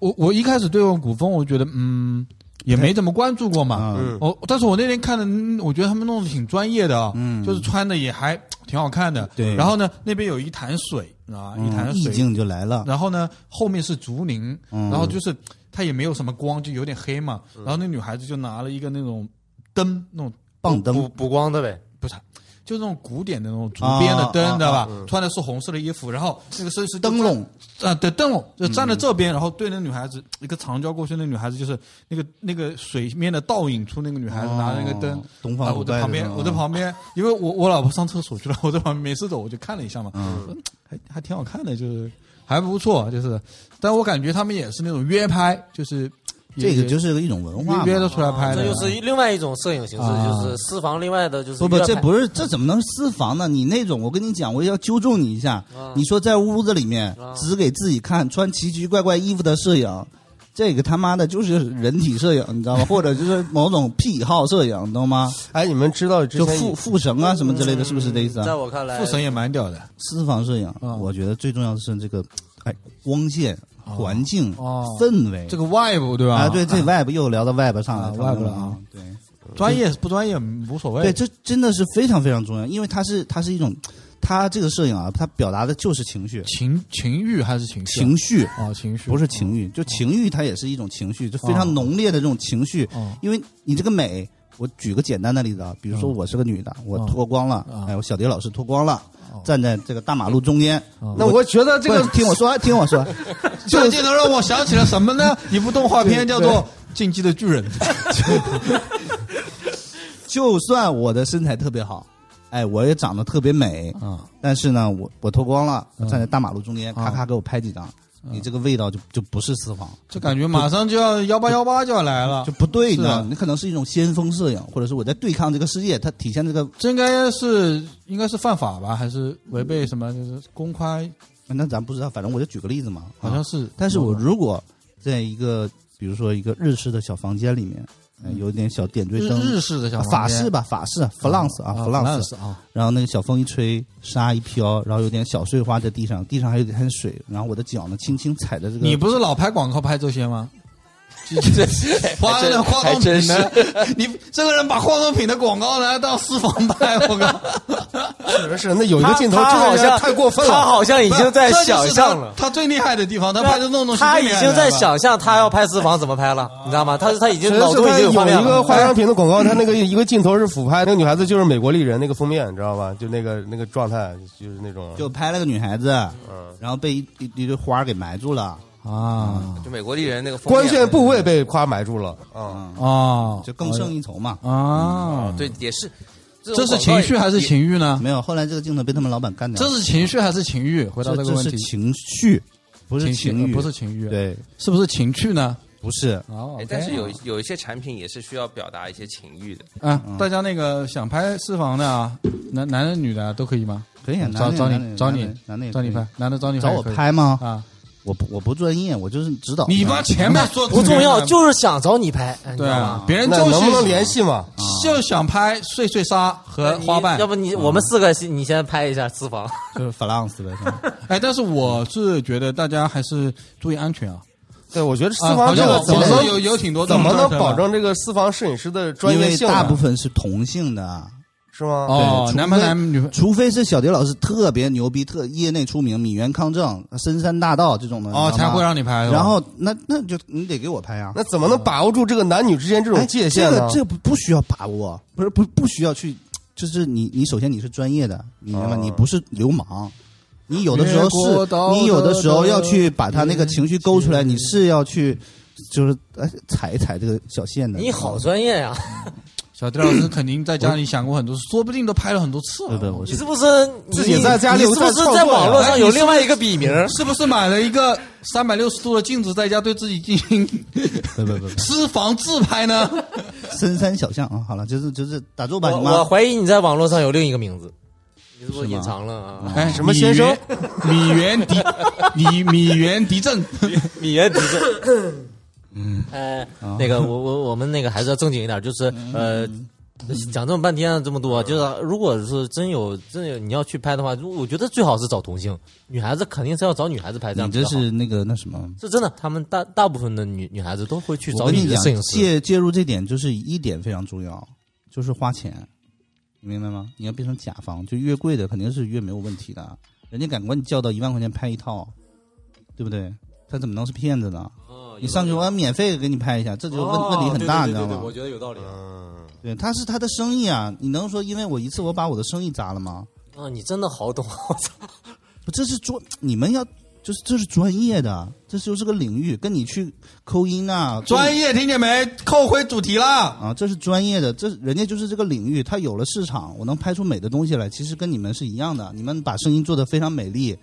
我我一开始对古风，我觉得嗯也没怎么关注过嘛。嗯。嗯哦，但是我那天看的，嗯我觉得他们弄得挺专业的啊，嗯。就是穿的也还挺好看的。对。然后呢，那边有一潭水啊，一潭水。意水，境就来了。然后呢，后面是竹林，嗯。然后就是它也没有什么光，就有点黑嘛。然后那女孩子就拿了一个那种灯，那种棒灯。补补光的呗。不是，就那种古典的那种竹编的灯，啊知道吧？穿的是红色的衣服，然后那个摄影师灯笼。啊，对灯笼就站在这边，然后对那女孩子一个长焦过去，那女孩子就是那个那个水面的倒影出那个女孩子拿着那个灯。我在旁边，我在旁边，因为我我老婆上厕所去了，我在旁边没事走，我就看了一下嘛，嗯还还挺好看的，就是还不错，就是，但我感觉他们也是那种约拍，就是这个就是一种文化约约着出来拍的，这就是另外一种摄影形式，啊就是私房。另外的就是不不，这不是这怎么能私房呢？你那种，我跟你讲，我要纠正你一下。你说在屋子里面啊只给自己看穿奇奇怪怪衣服的摄影，这个他妈的就是人体摄影，你知道吗？或者就是某种癖好摄影，你懂吗？哎，你们知道之就前附附绳啊什么之类的，是不是这意思啊在啊？我看来，附神也蛮屌的私房摄影，嗯我觉得最重要的是这个，哎，光线、环境、哦氛围。这个 vibe 对吧？啊，对，这 vibe 又聊到 vibe 上啊了 web 了啊。对专业不专业无所谓。对，这真的是非常非常重要，因为它是它是一种，它这个摄影啊，他表达的就是情绪，情情欲还是情？情绪。哦，情绪。不是情欲，就情欲，它也是一种情绪，就非常浓烈的这种情绪。哦。因为你这个美，我举个简单的例子啊，比如说嗯我是个女的，我嗯脱光了，嗯哎，我小蝶老师脱光了哦，站在这个大马路中间，哦。那我觉得这个听我说，听我说，这个镜头让我想起了什么呢？一部动画片叫做《进击的巨人》。就算我的身材特别好，哎，我也长得特别美，啊，但是呢，我我脱光了，嗯站在大马路中间，啊咔咔给我拍几张，你这个味道就就不是私房，就感觉马上就要幺八幺八就要来了就。不对，你知道是啊吗？你可能是一种先锋摄影，或者是我在对抗这个世界，它体现这个，这应该是应该是犯法吧？还是违背什么？就是公开那咱不知道，反正我就举个例子嘛，啊好像是。但是我如果在一个比如说一个日式的小房间里面，哎有点小点缀灯，日式的小法式吧，法式弗朗斯啊，弗朗斯。斯啊，然后那个小风一吹，沙一飘，然后有点小碎花在地上，地上还有点水，然后我的脚呢轻轻踩着这个。你不是老拍广告拍这些吗？花还真那化妆品的？你这个人把化妆品的广告拿来当私房拍，我靠！是是，那有一个镜头，他好像太过分了。他好像已经在想象了。他他最厉害的地方，他拍的那种东西他已经在了想象他要拍私房怎么拍了，你知道吗？他他已经脑中已经画面有一个了。化妆品的广告，他那个一个镜头是俯拍，那个女孩子就是美国丽人那个封面，你知道吧？就那个那个状态，就是那种就拍了个女孩子，嗯然后被一一一堆花给埋住了，啊就美国丽人那个关键部位被夸埋住了啊。嗯，啊，就更胜一筹嘛。啊，对，也是。这是情绪还是情欲呢？没有，后来这个镜头被他们老板干掉了。这是情绪还是情欲？回答这个问题，是情绪，不是情情欲，不是情欲，，对，是不是情趣呢？不是。哦哎，但是有有一些产品也是需要表达一些情欲的。啊，大家那个想拍私房的啊，男男的女的啊都可以吗？可以啊，找找男男的你找你男的也找你拍，男的找你找我拍吗？啊？我不我不专业，我就是指导。你把前面说不重要，就就是想找你拍，哎你知对啊道吗，？别人就是那能不能联系嘛？就想拍碎碎沙和花瓣要，不你我们四个你先拍一下私房，就是弗朗斯的，哎，但是我是觉得大家还是注意安全啊。对，我觉得私啊，房这个怎么能有有挺多这怎么能保证这个私房摄影师的专业性因为？大部分是同性的，是吗？哦，男拍男女拍除非是小蝶老师特别牛逼，特业内出名，米原康正、深山大道这种的，哦才会让你拍然后那那就你得给我拍啊。那怎么能把握住这个男女之间这种哎界限呢？这个这个不不需要把握，不是不不需要去，就是你你首先你是专业的，你明白吗？哦你不是流氓。你有的时候是你有的时候要去把他那个情绪勾出来，你是要去，就是哎踩一踩这个小线的。你好专业呀！小迪老师肯定在家里想过很多次，说不定都拍了很多次了。对对，我是你是不是自己在家里你是不是在网络上有另外一个笔名？是不是买了一个三百六十度的镜子，在家对自己进行 不不不不私房自拍呢？深山小巷啊，好了，就是就是打住吧，我？我怀疑你在网络上有另一个名字，你是不是隐藏了啊？哎，什么先生米原迪米米原迪正，米原迪正。嗯，呃，那个我我我们那个还是要正经一点，就是呃，讲这么半天这么多，就是如果是真有真有你要去拍的话，如我觉得最好是找同性，女孩子肯定是要找女孩子拍，这样你这是那个那什么？是真的，他们大大部分的女女孩子都会去找你讲你的摄影，师。介介入这点就是一点非常重要，就是花钱，你明白吗？你要变成甲方，就越贵的肯定是越没有问题的，人家敢管你叫到一万块钱拍一套，对不对？他怎么能是骗子呢？你上去我要免费给你拍一下，这就问、问题很大，你知道吗？我觉得有道理啊。嗯，对，他是他的生意啊，你能说因为我一次我把我的生意砸了吗？啊，你真的好懂，我操！不，这是专，你们要就是这是专业的，这就是个领域，跟你去抠音啊，专业听见没？扣回主题了！啊，这是专业的，这人家就是这个领域，他有了市场，我能拍出美的东西来，其实跟你们是一样的，你们把声音做得非常美丽，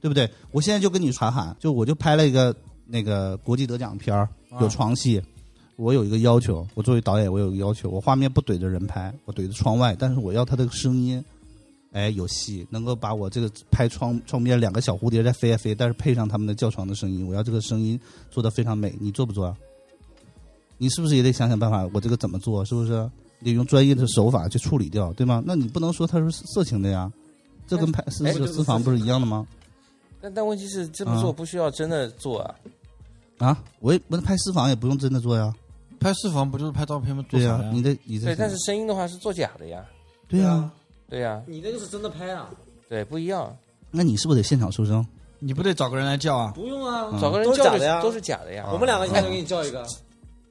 对不对？我现在就跟你传喊，就我就拍了一个那个国际得奖片儿，有床戏。我有一个要求，我作为导演，我有一个要求，我画面不怼着人拍，我怼着窗外，但是我要他的声音，哎，有戏，能够把我这个拍窗窗边两个小蝴蝶在飞啊飞，但是配上他们的叫床的声音，我要这个声音做得非常美，你做不做啊？你是不是也得想想办法？我这个怎么做？是不是得用专业的手法去处理掉，对吗？那你不能说它是色情的呀，这跟拍私私房不是一样的吗？但但问题是这么做不需要真的做啊，啊，我也我拍私房也不用真的做呀，拍私房不就是拍照片吗？对呀？你的你的对，但是声音的话是作假的呀，对呀、对呀，你那个是真的拍啊？对，不一样，那你是不是得现场出声？你不得找个人来叫啊？不用啊，嗯找个人叫假的呀都是假的呀，我们两个现在就给你叫一个。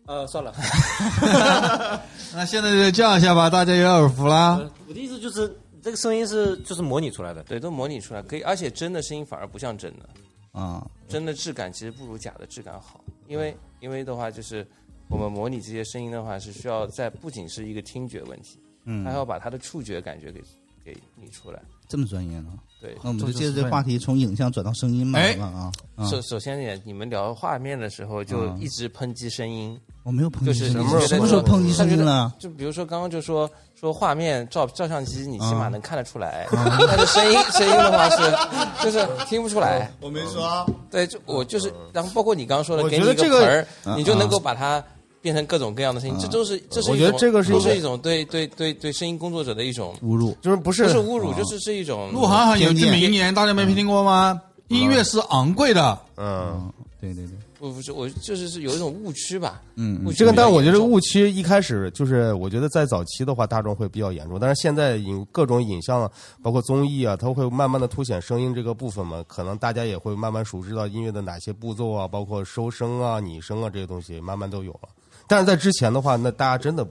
呃，算了，那现在就叫一下吧，大家有耳福啦。我的意思就是，这个声音是就是模拟出来的。对，都模拟出来可以，而且真的声音反而不像真的，啊，真的质感其实不如假的质感好，因为因为的话就是我们模拟这些声音的话是需要在不仅是一个听觉问题，嗯。还，要把它的触觉感觉给给你出来。这么专业呢？对，那我们就借着这话题从影像转到声音嘛，哎好吧啊啊！首首先也，你们聊画面的时候就嗯一直抨击声音，我没有抨击就是声音，什么时候抨击声音了？就比如说刚刚就说说画面照照相机，你起码啊能看得出来，但是声音声音的话是就是听不出来。我没说，对，就我就是，然后包括你刚刚说的，给你一个盆儿，啊你就能够把它变成各种各样的声音，这都是这是我觉得这个是都是一种对对对对声音工作者的一种侮辱。就是不是不是侮辱，就是是一种鹿晗晗有句偏见名言，大家没听过吗？音乐是昂贵的，嗯，对对对，不不是我就是是有一种误区吧，嗯误区这个，但我觉得误区一开始就是，我觉得在早期的话，大众会比较严重，但是现在影各种影像，包括综艺啊，它会慢慢的凸显声音这个部分嘛，可能大家也会慢慢熟知到音乐的哪些步骤啊，包括收声啊、拟声啊这些东西，慢慢都有了。但是在之前的话，那大家真的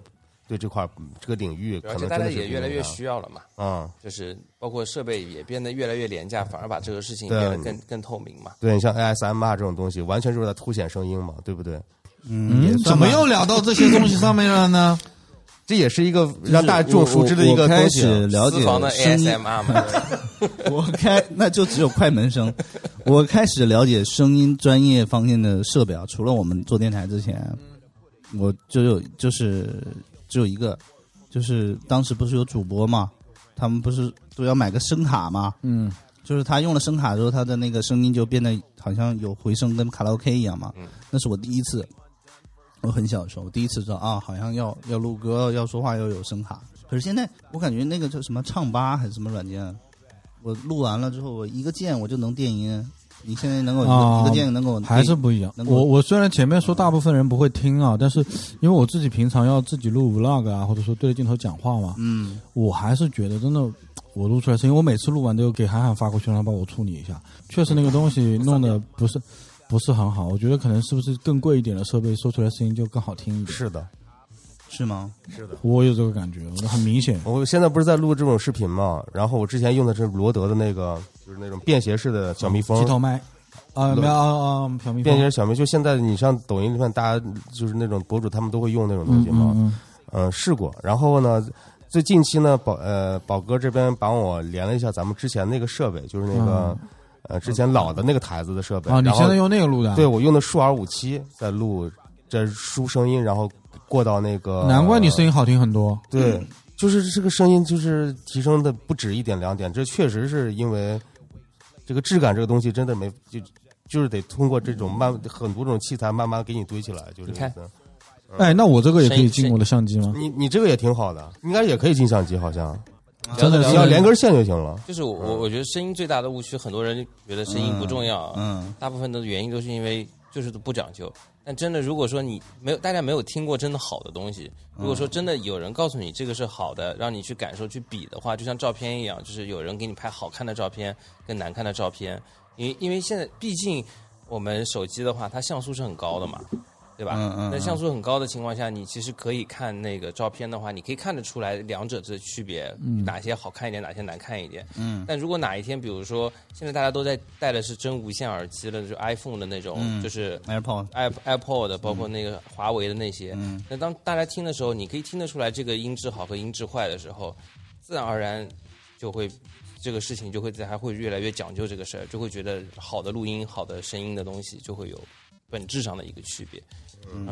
对这块儿这个领域可而且大家也越来越需要了嘛，嗯、就是包括设备也变得越来越廉价，反而把这个事情变得更更透明嘛。对你像 ASMR 这种东西，完全就是在凸显声音嘛，对不对？嗯，怎么又聊到这些东西上面了呢？这也是一个让大众熟知的一个东西了解声音嘛，我开那就只有快门声。我开始了解声音专业方面的设备啊，除了我们做电台之前，我就有就是只有一个，就是当时不是有主播嘛，他们不是都要买个声卡嘛，嗯，就是他用了声卡之后，他的那个声音就变得好像有回声，跟卡拉 OK 一样嘛。嗯那是我第一次，我很小的时候，我第一次知道啊，好像要要录歌要说话要有声卡。可是现在我感觉那个叫什么唱吧还是什么软件，我录完了之后，我一个键我就能电音。你现在能够一个、啊一个键能够还是不一样。我我虽然前面说大部分人不会听啊，但是因为我自己平常要自己录 vlog 啊，或者说对着镜头讲话嘛，嗯我还是觉得真的，我录出来声音，我每次录完都给涵涵发过去，让他帮我处理一下。确实那个东西弄的不是不是很好，我觉得可能是不是更贵一点的设备说出来声音就更好听一点。是的，是吗？是的我有这个感觉，我很明显。我现在不是在录这种视频嘛，然后我之前用的是罗德的那个，就是那种便携式的小蜜蜂机，头麦啊，没有啊啊，小蜜蜂便携小蜜，就现在你上抖音里面，大家就是那种博主他们都会用那种东嗯西嘛，嗯嗯，试过。然后呢，最近期呢，宝呃宝哥这边帮我连了一下咱们之前那个设备，就是那个、呃之前老的那个台子的设备。嗯啊，你现在用那个录的啊？对我用的数 R 五七在录，这输声音，然后过到那个。难怪你声音好听很多。对，就是这个声音就是提升的不止一点两点，这确实是因为这个质感这个东西真的没就就是得通过这种慢很多种器材慢慢给你堆起来，就这你看个意思。哎，那我这个也可以进我的相机吗？你你这个也挺好的，应该也可以进相机，好像真的是你要连根线就行了。就是我我我觉得声音最大的误区，很多人觉得声音不重要，嗯大部分的原因都是因为就是不讲究。但真的，如果说你没有大家没有听过真的好的东西，如果说真的有人告诉你这个是好的，让你去感受去比的话，就像照片一样，就是有人给你拍好看的照片跟难看的照片，因为因为现在毕竟我们手机的话，它像素是很高的嘛。对吧？嗯嗯那像素很高的情况下，你其实可以看那个照片的话，你可以看得出来两者的区别，哪些好看一点，哪些难看一点。嗯但如果哪一天，比如说现在大家都在戴的是真无线耳机了，就 iPhone 的那种，嗯就是，AirPod，i iPod 的，包括那个华为的那些。嗯那当大家听的时候，你可以听得出来这个音质好和音质坏的时候，自然而然就会这个事情就会在还会越来越讲究这个事儿，就会觉得好的录音、好的声音的东西就会有本质上的一个区别。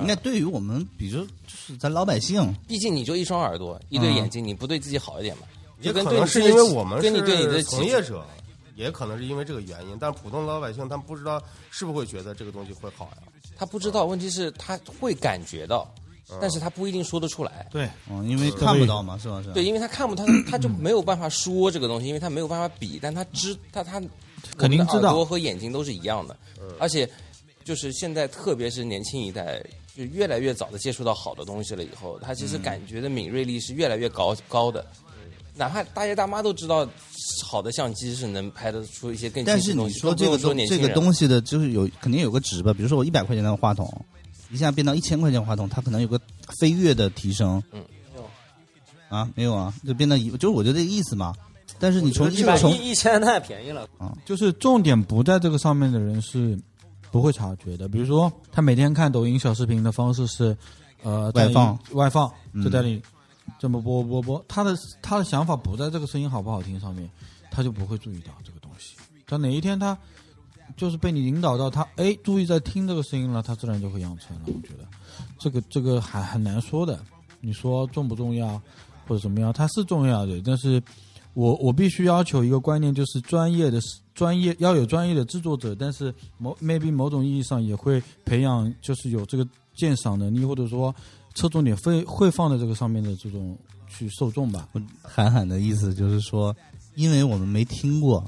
应该对于我们，比如就是咱老百姓，毕竟你就一双耳朵、一对眼睛，你不对自己好一点嘛？也可能是因为我们跟你对你的从业者，也可能是因为这个原因。但普通老百姓他们不知道是不是会觉得这个东西会好呀？他不知道，问题是他会感觉到，但是他不一定说得出来。对，嗯，因为看不到嘛，是吧？是吧？对，因为他看不他他就没有办法说这个东西，因为他没有办法比，但他知他他肯定耳朵和眼睛都是一样的，而且就是现在特别是年轻一代，就越来越早的接触到好的东西了以后，他其实感觉的敏锐力是越来越高高的。哪怕大爷大妈都知道，好的相机是能拍得出一些更清但是你。说这个这个东西的，就是有肯定有个值吧？比如说我一百块钱的话筒，一下变到一千块钱话筒，它可能有个飞跃的提升。嗯，啊，没有啊，就变到一，就是我觉得这个意思嘛。但是你从一百从一一千太便宜了啊，就是重点不在这个上面的人是不会察觉的。比如说，他每天看抖音小视频的方式是，呃，在外放外放，嗯就在里这么播播播，他的他的想法不在这个声音好不好听上面，他就不会注意到这个东西。但哪一天他就是被你引导到他哎注意在听这个声音了，他自然就会养成了。我觉得这个这个还很难说的。你说重不重要或者怎么样，它是重要的，但是我我必须要求一个观念，就是专业的专业要有专业的制作者，但是某 maybe 某种意义上也会培养，就是有这个鉴赏能力，或者说侧重点会会放在这个上面的这种去受众吧。韩寒的意思就是说，因为我们没听过，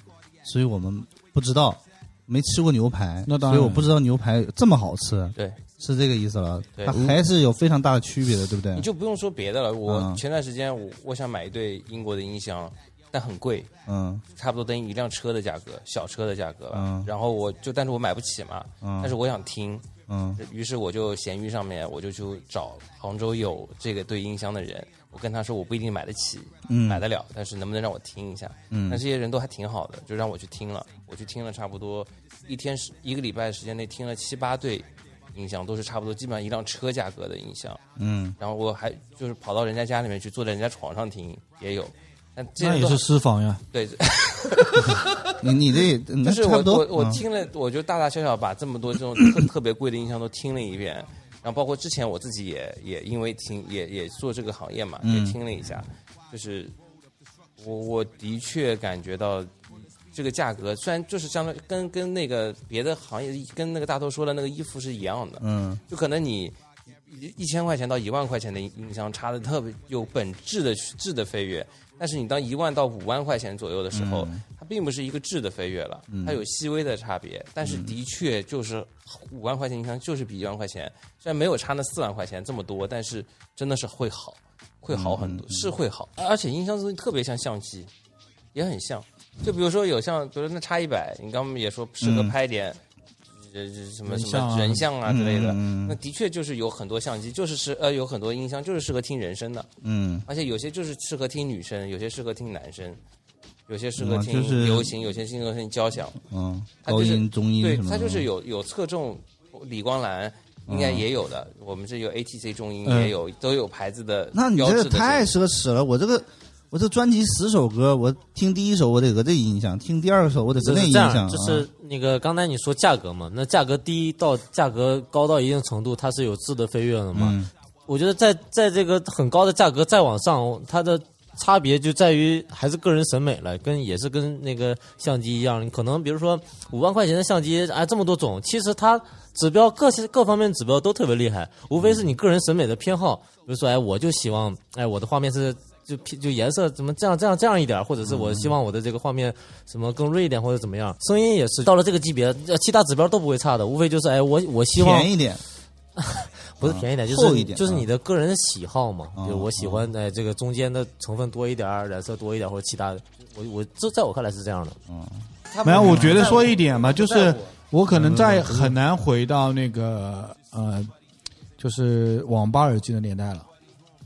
所以我们不知道，没吃过牛排，那当然所以我不知道牛排这么好吃，对，是这个意思了。对它还是有非常大的区别的，对不对你？就不用说别的了。我嗯前段时间我我想买一对英国的音箱，但很贵，嗯。差不多等于一辆车的价格，小车的价格吧。嗯。然后我就，但是我买不起嘛，嗯。但是我想听，嗯。于是我就闲鱼上面我就去找杭州有这个对音箱的人，我跟他说我不一定买得起，嗯。买得了，但是能不能让我听一下？嗯。那这些人都还挺好的，就让我去听了，我去听了差不多一天时一个礼拜的时间内听了七八对音箱，都是差不多基本上一辆车价格的音箱。嗯，然后我还就是跑到人家家里面去，坐在人家床上听也有，那也是私房呀。对，你你这 那就是我我我嗯。听了，我就大大小小把这么多这种特特别贵的音箱都听了一遍，然后包括之前我自己也也因为听也也做这个行业嘛，嗯。也听了一下，就是我我的确感觉到这个价格虽然就是相当跟跟那个别的行业跟那个大头说的那个衣服是一样的，嗯。就可能你一一千块钱到一万块钱的音箱差的特别有本质的质的飞跃，但是你当一万到五万块钱左右的时候，它并不是一个质的飞跃了，它有细微的差别，但是的确就是五万块钱音箱就是比一万块钱，虽然没有差那四万块钱这么多，但是真的是会好，会好很多，是会好，而且音箱这东西特别像相机，也很像。就比如说有像，比如说那差一百，你刚刚也说适合嗯。拍点，呃、什么什么人像啊之类的，嗯那的确就是有很多相机，就是适呃有很多音箱就是适合听人声的，嗯。而且有些就是适合听女生，有些适合听男生，有些适合嗯听就是流行，有些适合听交响。嗯，它就是高音中音对它就是有有侧重李光蓝。应该也有的，我们这有 ATC 中音，嗯也有都有牌子的那你这标志的个太奢侈了，我这个。我这专辑十首歌，我听第一首我得搁这音响，听第二首我得搁那音响，就是那个刚才你说价格嘛，那价格低到价格高到一定程度，它是有质的飞跃的嘛。嗯我觉得在在这个很高的价格再往上，它的差别就在于还是个人审美了，跟也是跟那个相机一样，你可能比如说五万块钱的相机，哎这么多种，其实它指标各些各方面指标都特别厉害，无非是你个人审美的偏好，比如说哎我就希望哎我的画面是。就就颜色怎么这样这样这样一点，或者是我希望我的这个画面什么更锐一点或者怎么样，声音也是到了这个级别，呃其他指标都不会差的，无非就是哎我我希望便宜点，不是便宜点，就是就是你的个人喜好嘛。啊就我喜欢哎这个中间的成分多一点儿，染色多一点儿或者其他的，我我这在我看来是这样的。嗯没有，我觉得说一点嘛，就是我可能在很难回到那个呃，就是网吧耳机的年代了。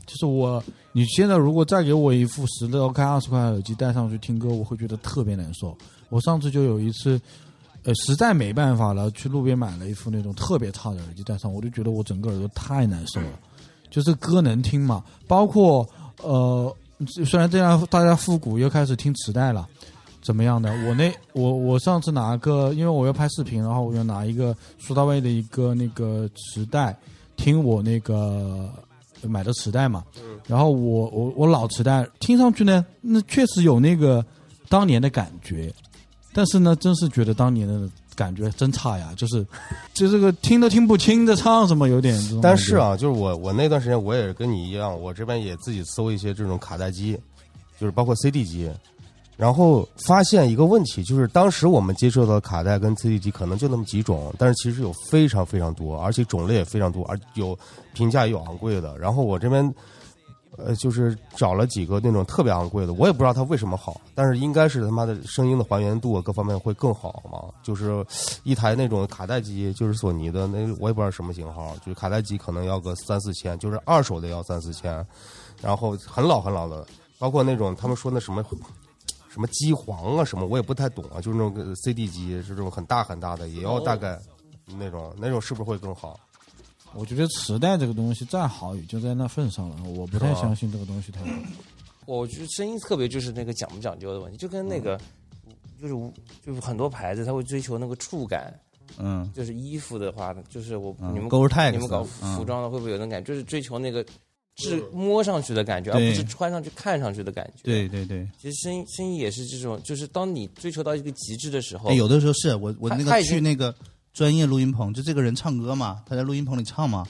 就是我，你现在如果再给我一副十六开二十块的耳机戴上去听歌，我会觉得特别难受。我上次就有一次，呃，实在没办法了，去路边买了一副那种特别差的耳机戴上，我就觉得我整个耳朵太难受了。就是歌能听嘛，包括呃，虽然这样大家复古又开始听磁带了。怎么样的？我那我我上次拿个，因为我要拍视频，然后我就拿一个苏大卫的一个那个磁带，听我那个买的磁带嘛。然后我我我老磁带听上去呢，那确实有那个当年的感觉，但是呢，真是觉得当年的感觉真差呀，就是 就这个听都听不清的唱什么，有点。但是，啊，就是我我那段时间我也跟你一样，我这边也自己搜一些这种卡带机，就是包括 CD 机，然后发现一个问题，就是当时我们接触到的卡带跟 CD 机可能就那么几种，但是其实有非常非常多，而且种类也非常多，而有平价也有昂贵的。然后我这边。呃，就是找了几个那种特别昂贵的，我也不知道它为什么好，但是应该是他妈的声音的还原度各方面会更好嘛。就是一台那种卡带机，就是索尼的，那我也不知道什么型号，就是卡带机可能要个三四千，就是二手的要三四千，然后很老很老的，包括那种他们说那什么什么机皇啊什么，我也不太懂啊，就是那种 CD 机，是这种很大很大的，也要大概那种那种是不是会更好？我觉得磁带这个东西再好，也就在那份上了。我不太相信这个东西太好。我觉得声音特别就是那个讲不讲究的问题，就跟那个、就是就是很多牌子它会追求那个触感，嗯就是衣服的话，就是我、嗯你们 Gore-Tex 你们搞嗯服装的会不会有那种感觉？就是追求那个是摸上去的感觉，而不是穿上去看上去的感觉。，对对对，其实声音声音也是这种，就是当你追求到一个极致的时候，哎，有的时候是我我那个去那个专业录音棚，就这个人唱歌嘛，他在录音棚里唱嘛，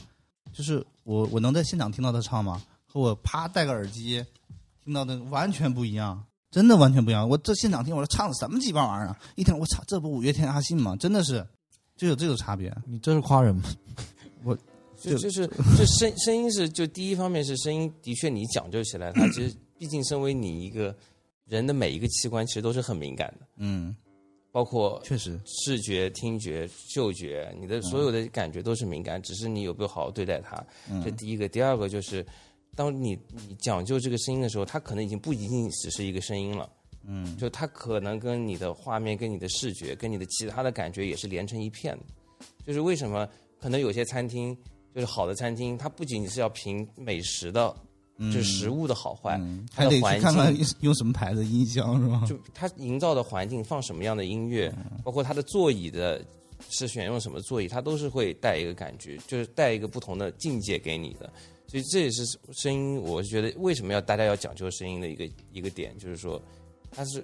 就是我我能在现场听到他唱吗？和我啪戴个耳机听到的完全不一样，真的完全不一样。我这现场听，我说唱的什么鸡巴玩意儿啊！一听我操，这不五月天阿信吗？真的是就有这种差别。你这是夸人吗？就就就是 就声声音是就第一方面是声音的确你讲究起来，它其实 毕竟身为你一个人的每一个器官其实都是很敏感的，嗯，包括确实，视觉、听觉、嗅觉，你的所有的感觉都是敏感，只是你有没有好好对待它。这第一个，第二个就是，当你你讲究这个声音的时候，它可能已经不仅仅只是一个声音了，嗯，就它可能跟你的画面、跟你的视觉、跟你的其他的感觉也是连成一片的。就是为什么可能有些餐厅，就是好的餐厅，它不仅仅是要凭美食的，就是食物的好坏，嗯，还得去它的环看看境。用什么牌子音箱是吧？就它营造的环境放什么样的音乐，包括它的座椅的是选用什么座椅，它都是会带一个感觉，就是带一个不同的境界给你的。所以这也是声音，我是觉得为什么要大家要讲究声音的一个一个点，就是说它是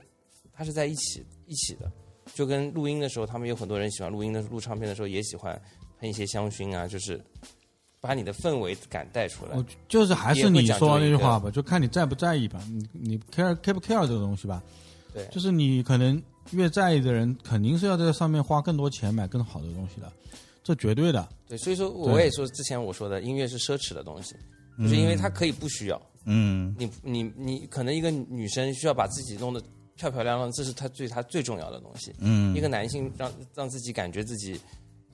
它是在一起一起的，就跟录音的时候，他们有很多人喜欢录音的录唱片的时候也喜欢喷一些香薰啊，就是把你的氛围感带出来我。就是还是你说的那句话吧，就看你在不在意吧。你你 care care 不 care 这个东西吧，对，就是你可能越在意的人，肯定是要在上面花更多钱买更好的东西的，这绝对的。对，所以说我也说之前我说的音乐是奢侈的东西，就是因为它可以不需要。嗯你你你可能一个女生需要把自己弄得漂漂亮亮，这是她最她最重要的东西。嗯一个男性让让自己感觉自己，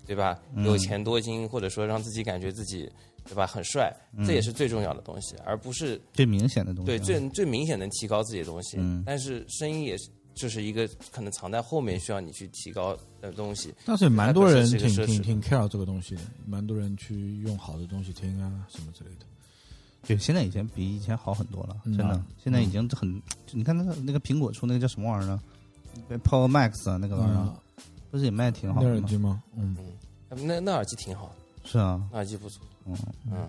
对吧？有钱多金，或者说让自己感觉自己，对吧？很帅，这也是最重要的东西，而不是最明显的东西，对最最明显能提高自己的东西。嗯但是声音也是就是一个可能藏在后面需要你去提高的东西。但是也蛮多人挺挺挺 care 这个东西的，蛮多人去用好的东西听啊什么之类的。对，现在以前比以前好很多了，嗯真的。现在已经很，就你看那个那个苹果出那个叫什么玩意儿呢？Power Max 啊，那个玩意儿、啊，不是也卖挺好那的吗？耳机吗？嗯，那那耳机挺好的，是啊，那耳机不错。嗯嗯，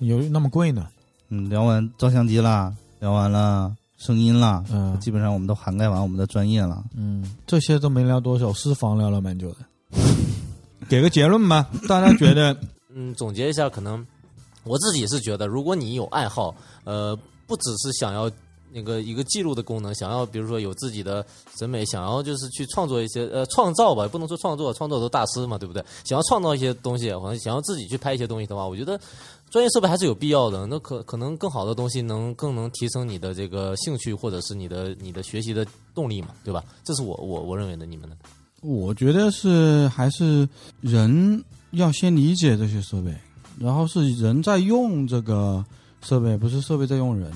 有那么贵呢？嗯，聊完照相机啦，聊完了声音啦，嗯基本上我们都涵盖完我们的专业了。嗯，这些都没聊多少，私房聊了蛮久的。给个结论吧，大家觉得嗯，总结一下，可能我自己是觉得，如果你有爱好，呃，不只是想要那个一个记录的功能，想要比如说有自己的审美，想要就是去创作一些呃创造吧，不能说创作，创作都大师嘛，对不对？想要创造一些东西，好像想要自己去拍一些东西的话，我觉得专业设备还是有必要的。那可可能更好的东西能更能提升你的这个兴趣，或者是你的你的学习的动力嘛，对吧？这是我我我认为的，你们呢？我觉得是还是人要先理解这些设备，然后是人在用这个设备，不是设备在用人，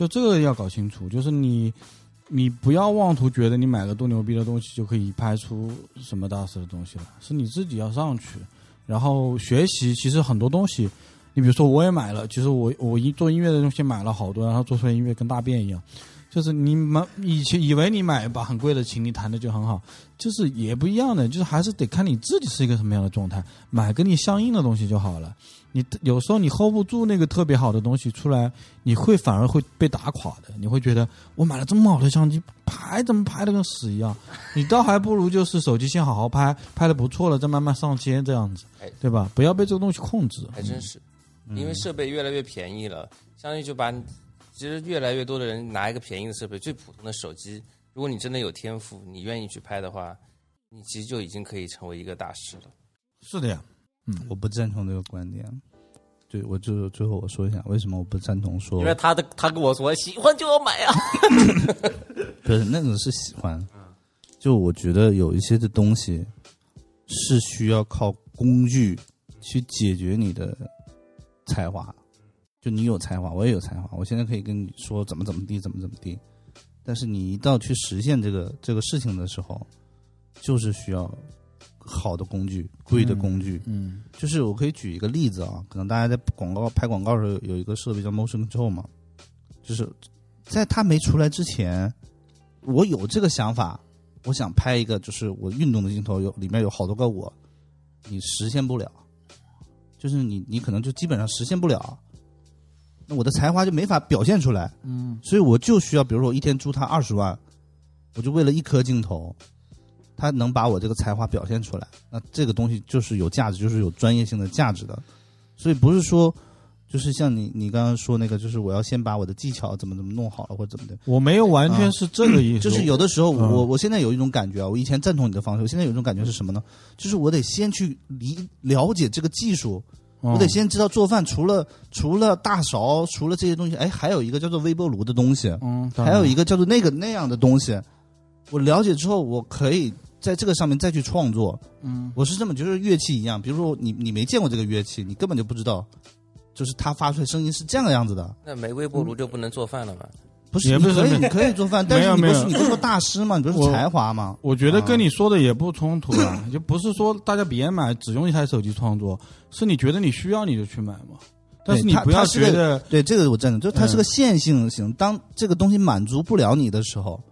就这个要搞清楚。就是你，你不要妄图觉得你买个多牛逼的东西就可以拍出什么大师的东西了，是你自己要上去，然后学习。其实很多东西，你比如说我也买了，其实我我音做音乐的东西买了好多，然后做出来音乐跟大便一样。就是你买以前以为你买一把很贵的琴，你弹的就很好，就是也不一样的，就是还是得看你自己是一个什么样的状态，买跟你相应的东西就好了。你有时候你 hold 不住那个特别好的东西出来，你会反而会被打垮的。你会觉得我买了这么好的相机，拍怎么拍的跟屎一样？你倒还不如就是手机先好好拍，拍的不错了再慢慢上街这样子，对吧？不要被这个东西控制。还真是，因为设备越来越便宜了，相当于就把其实越来越多的人拿一个便宜的设备，最普通的手机，如果你真的有天赋，你愿意去拍的话，你其实就已经可以成为一个大师了。是的呀，嗯我不赞同这个观点。对，我就最后我说一下，为什么我不赞同说因为他的他跟我说喜欢就要买啊，不是那种是喜欢，就我觉得有一些的东西是需要靠工具去解决你的才华。就你有才华，我也有才华，我现在可以跟你说怎么怎么地，怎么怎么地。但是你一到去实现这个这个事情的时候，就是需要好的工具、贵的工具。嗯就是我可以举一个例子啊，可能大家在广告拍广告的时候有有一个设备叫 motion control 嘛，就是在它没出来之前，我有这个想法，我想拍一个就是我运动的镜头，有里面有好多个我，你实现不了，就是你你可能就基本上实现不了，那我的才华就没法表现出来，嗯所以我就需要，比如说我一天租他二十万，我就为了一颗镜头，他能把我这个才华表现出来，那这个东西就是有价值，就是有专业性的价值的。所以不是说就是像你你刚刚说那个，就是我要先把我的技巧怎么怎么弄好了或者怎么的。我没有完全是这个意思，就是有的时候，嗯我我现在有一种感觉啊，我以前赞同你的方式，我现在有一种感觉是什么呢？就是我得先去理了解这个技术，嗯我得先知道做饭除了除了大勺，除了这些东西，哎，还有一个叫做微波炉的东西，嗯，还有一个叫做那个那样的东西。我了解之后，我可以在这个上面再去创作。嗯，我是这么觉得，乐器一样，比如说你你没见过这个乐器，你根本就不知道，就是它发出来声音是这样的样子的。那没微波炉就不能做饭了吗？不是，也不是你可以你可以做饭，但是你不是你不是说大师吗？你不是我才华吗？我觉得跟你说的也不冲突啊，就不是说大家别买，只用一台手机创作，是你觉得你需要你就去买嘛。但是你不要觉得对这个我赞成，就是它是个嗯线性型。当这个东西满足不了你的时候，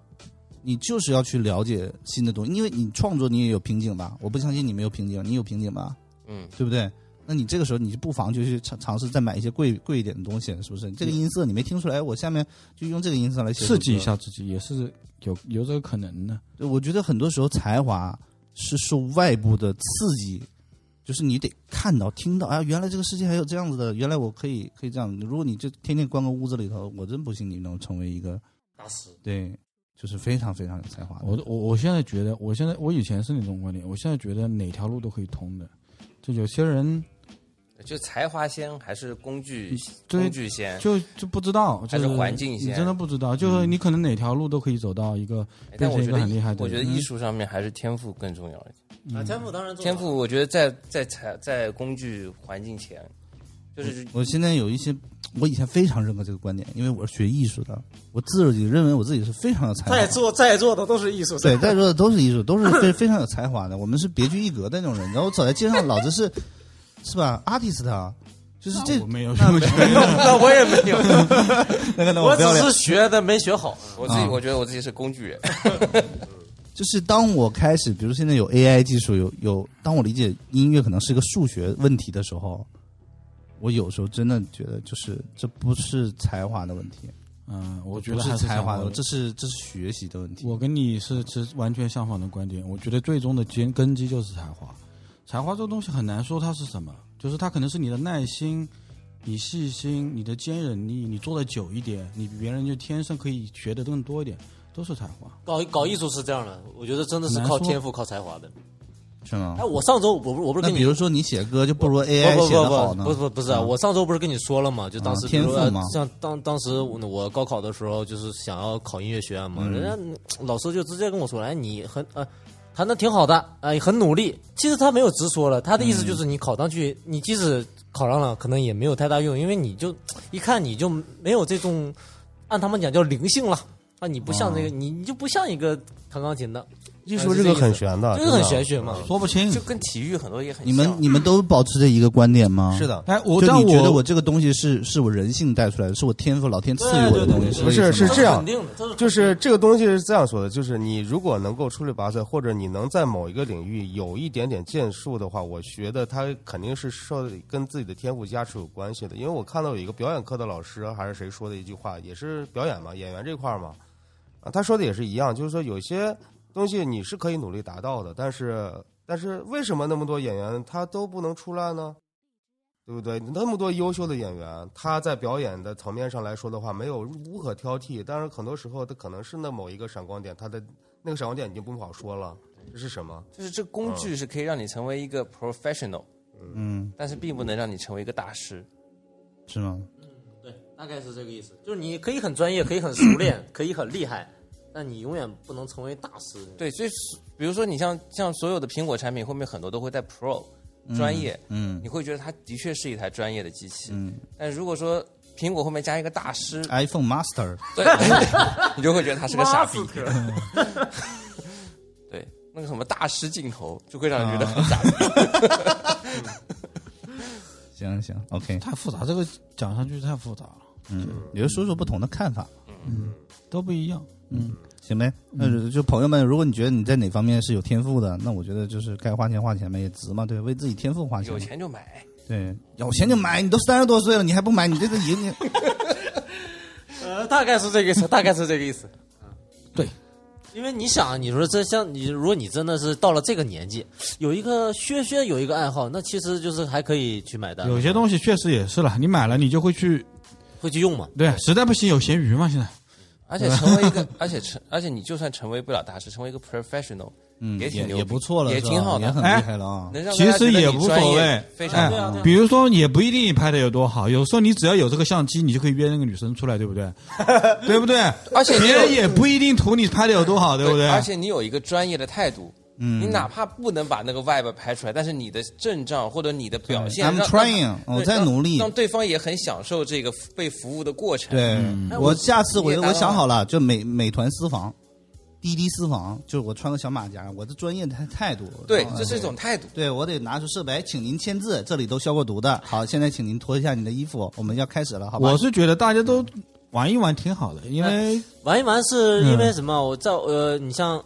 你就是要去了解新的东西，因为你创作你也有瓶颈吧？我不相信你没有瓶颈，你有瓶颈吧？嗯，对不对？那你这个时候你就不妨就去尝尝试再买一些贵贵一点的东西，是不是？这个音色你没听出来，我下面就用这个音色来刺激一。下自己，也是有有这个可能的。对我觉得很多时候才华是受外部的刺激，就是你得看到、听到，啊，原来这个世界还有这样子的，原来我可以可以这样。如果你就天天关个屋子里头，我真不信你能成为一个大师。对，就是非常非常有才华的。我我我现在觉得，我现在我以前是那种观点，我现在觉得哪条路都可以通的。就有些人就才华先还是工具工具先？就就不知道，就还是环境先你先真的不知道，就是你可能哪条路都可以走到一个变成一哎但我觉得个很厉害的。我觉得艺术上面还是天赋更重要。啊，天赋当然重要天赋，我觉得在在才在工具环境前，就是我现在有一些，我以前非常认可这个观点，因为我是学艺术的，我自己认为我自己是非常有才华。在座在座的都是艺术。对，在座的都是艺术，都是非 非常有才华的。我们是别具一格的那种人。然后我走在街上，老子是是吧？artist 啊，就是这我没有。那我也没有，那个那我只是学的没学好。我自己啊我觉得我自己是工具人。就是当我开始，比如现在有 AI 技术，有有，当我理解音乐可能是一个数学问题的时候，我有时候真的觉得，就是这不是才华的问题，嗯，我觉得还是才华的，问题这是这是学习的问题。我跟你是持完全相反的观点。我觉得最终的根根基就是才华。才华这个东西很难说它是什么，就是它可能是你的耐心、你细心、你的坚韧力，你做的久一点，你比别人就天生可以学的更多一点，都是才华。搞搞艺术是这样的，我觉得真的是靠天赋、靠才华的。是吗哎，？我上周我不是我不是跟你那比如说你写歌就不如不 AI 不写的好呢？不不不是不是啊！啊我上周不是跟你说了吗？就当时天赋嘛像当当时我我高考的时候，就是想要考音乐学院嘛，嗯人家老师就直接跟我说：“哎，你很呃弹的挺好的，哎，很努力。”其实他没有直说了，他的意思就是你考上去，你即使考上了，可能也没有太大用，因为你就一看你就没有这种按他们讲叫灵性了。啊，你不像这个，你你就不像一个弹钢琴的，艺术这个很玄的，这个很玄学嘛。说不清就。跟体育很多也很你们你们都保持着一个观点吗？是。的，哎，我但我觉得我我这个东西是是我人性带出来的，是我天赋老天赐予我的东西，不是是这样肯定的，就是这个东西是这样说的，就是你如果能够出类拔萃，或者你能在某一个领域有一点点建树的话，我觉得他肯定是受跟自己的天赋加持有关系的。因为我看到有一个表演课的老师还是谁说的一句话，也是表演嘛，演员这块儿嘛，啊，他说的也是一样，就是说有些东西你是可以努力达到的，但是但是为什么那么多演员他都不能出来呢？对不对？那么多优秀的演员，他在表演的层面上来说的话，没有无可挑剔。但是很多时候，他可能是那某一个闪光点，他的那个闪光点已经不好说了，这是什么？就是这工具是可以让你成为一个 professional，嗯，但是并不能让你成为一个大师。是吗？嗯对，大概是这个意思。就是你可以很专业，可以很熟练，可以很厉害，但你永远不能成为大师。对，所以比如说你像像所有的苹果产品后面很多都会带 pro 专业，嗯你会觉得它的确是一台专业的机器。嗯但如果说苹果后面加一个大师，，iPhone Master，对，你就会觉得他是个傻逼。对，那个什么大师镜头就会让人觉得很傻逼。行行，OK，太复杂，这个讲上去太复杂了，嗯，你就说说不同的看法，嗯都不一样。嗯，行呗。那就朋友们，如果你觉得你在哪方面是有天赋的，那我觉得就是该花钱花钱呗，也值嘛，对，为自己天赋花钱有。钱就买，对，有钱就买，你都三十多岁了，你还不买，你这个赢你。呃，大概是这个意思，大概是这个意思。对，因为你想，你说这像你，如果你真的是到了这个年纪，有一个轩轩有一个爱好，那其实就是还可以去买单。有些东西确实也是了，你买了你就会去，会去用嘛？对，实在不行有闲鱼嘛，现在。而且成为一个，而且成，而且你就算成为不了大师，成为一个 professional，嗯，也也挺牛也不错了，也挺好的，也很厉害了啊。能让其实也无所谓非常比如说，也不一定你拍的有多好，有时候你只要有这个相机，你就可以约那个女生出来，对不对？对不对？而且别人也不一定图你拍的有多好，对不对？而且你有一个专业的态度，嗯你哪怕不能把那个 vibe 拍出来，但是你的阵仗或者你的表现 I'm，trying，我在努力让对方也很享受这个被服务的过程。对，嗯我下次我我想好了，就美美团私房、滴滴私房，就是我穿个小马甲，我的专业态态度。对这是一种态度。对我得拿出设备，请您签字，这里都消过毒的。好，现在请您脱一下你的衣服，我们要开始了，好吧？我是觉得大家都玩一玩挺好的，因为玩一玩是因为什么？我在呃，你像。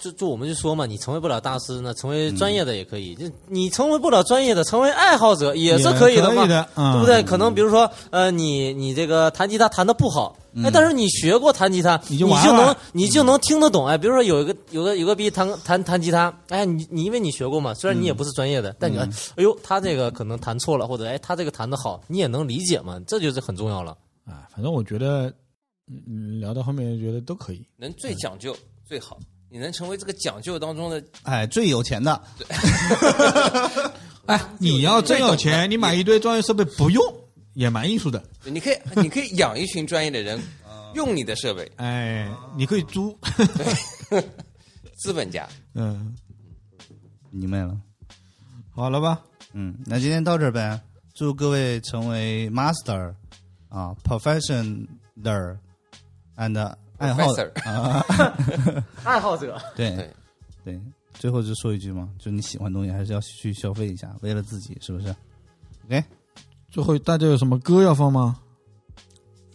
就就我们就说嘛，你成为不了大师呢，成为专业的也可以。就你成为不了专业的，成为爱好者也是可以的嘛，的，嗯对不对？可能比如说，呃，你你这个弹吉他弹的不好，哎，但是你学过弹吉他，你你就能你就能听得懂。哎，比如说有一个有个有个逼弹弹弹吉他，哎，你你因为你学过嘛，虽然你也不是专业的，但你哎哎呦，他这个可能弹错了，或者哎他这个弹的好，你也能理解嘛，这就是很重要了。啊，反正我觉得，嗯，聊到后面觉得都可以。能最讲究最好，你能成为这个讲究当中的，哎，最有钱的，哎，你要真有钱，你买一堆专业设备不用也蛮艺术的。你可以你可以养一群专业的人，用你的设备，哎，你可以租，资本家。嗯，明白了。好了吧？嗯，那今天到这儿呗。祝各位成为 master 啊，professional and 爱好啊，爱好者，对对对。最后就说一句嘛，就你喜欢东西还是要去消费一下，为了自己，是不是？OK，最后大家有什么歌要放吗？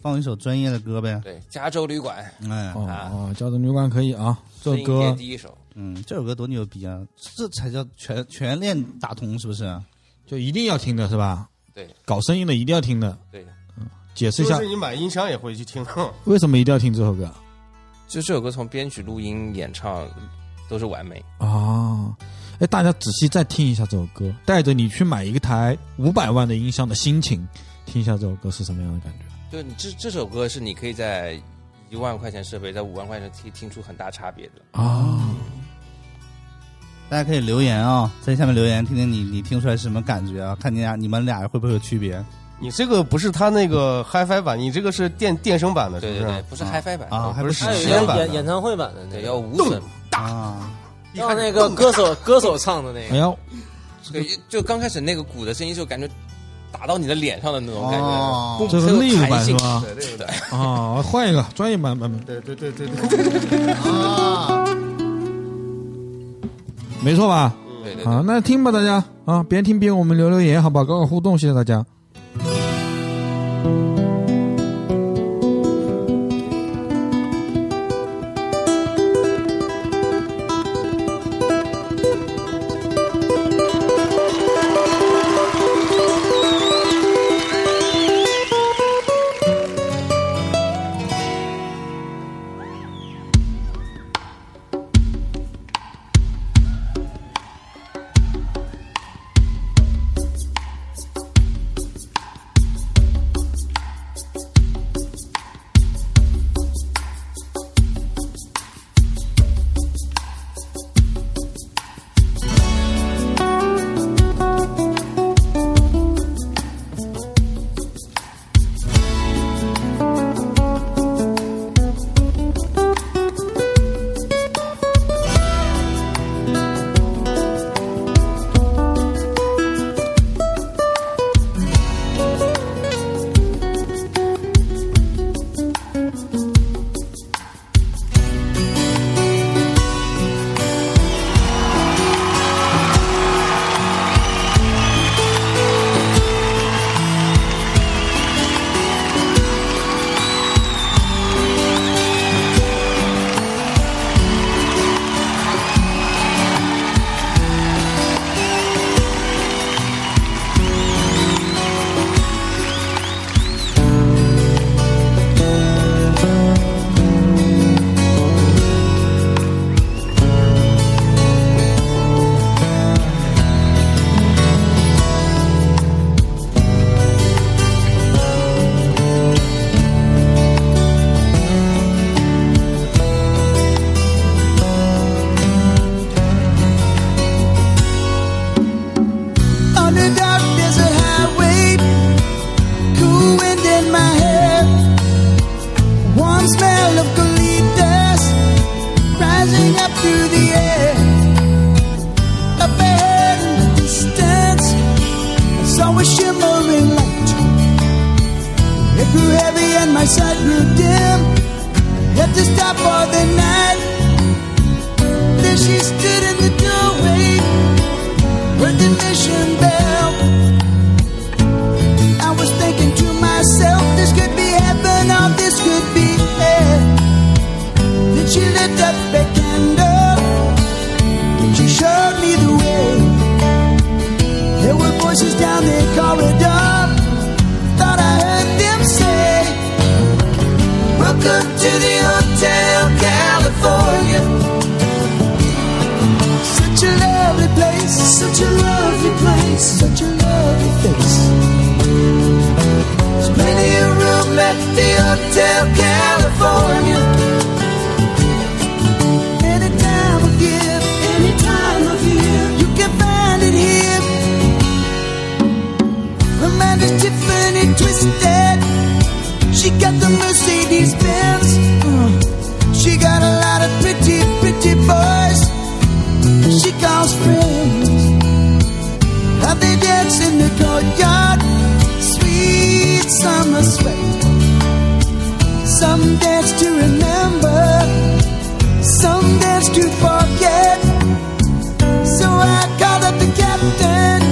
放一首专业的歌呗。对，加州旅馆，哎，哦啊哦，交通旅馆可以啊。这首声音歌第一首，嗯，这首歌多牛逼啊！这才叫全全链打通，是不是？就一定要听的是吧？对搞声音的一定要听的。对，解释一下就是你买音箱也会去听。为什么一定要听这首歌就这首歌从编曲、录音、演唱都是完美。啊？哎，大家仔细再听一下这首歌，带着你去买一台五百万的音箱的心情，听一下这首歌是什么样的感觉。就你这这首歌是你可以在一万块钱设备，在五万块钱听听出很大差别的。啊，大家可以留言啊、在下面留言，听听你你听出来是什么感觉啊？看你俩你们俩会不会有区别你这个不是他那个 HiFi 版，你这个是电电声版的，是不是？对对对，不是 HiFi 版啊？还不是不是还有一实验版演演唱会版的那对，个，要无声。啊？要那个歌手歌手唱的那个。哎呀，对，就刚开始那个鼓的声音就感觉打到你的脸上的那种感觉，这是很有内务版是吧对对对。啊，换一个专业版版本，对对对对对，啊！没错吧？对对对好，那听吧，大家啊，边听边我们留留言，好吧，搞搞互动，谢谢大家。Thank you. To stop for the night. There she stood in the doorway, heard the mission bell. I was thinking to myself, this could be heaven or this could be hell. Then she lit up a candle, and she showed me the way. There were voices down the corridor. Thought I heard them say, Welcome such a lovely face. There's plenty of room at the Hotel California. Any time of year, any time of year, you can find it here. Amanda's Tiffany twisted. She got the Mercedes Benz. Uh, she got a lot of pretty, pretty boys. She calls friends. How dance in the courtyard. Sweet summer sweat. Some dance to remember. Some dance to forget. So I called up the captain.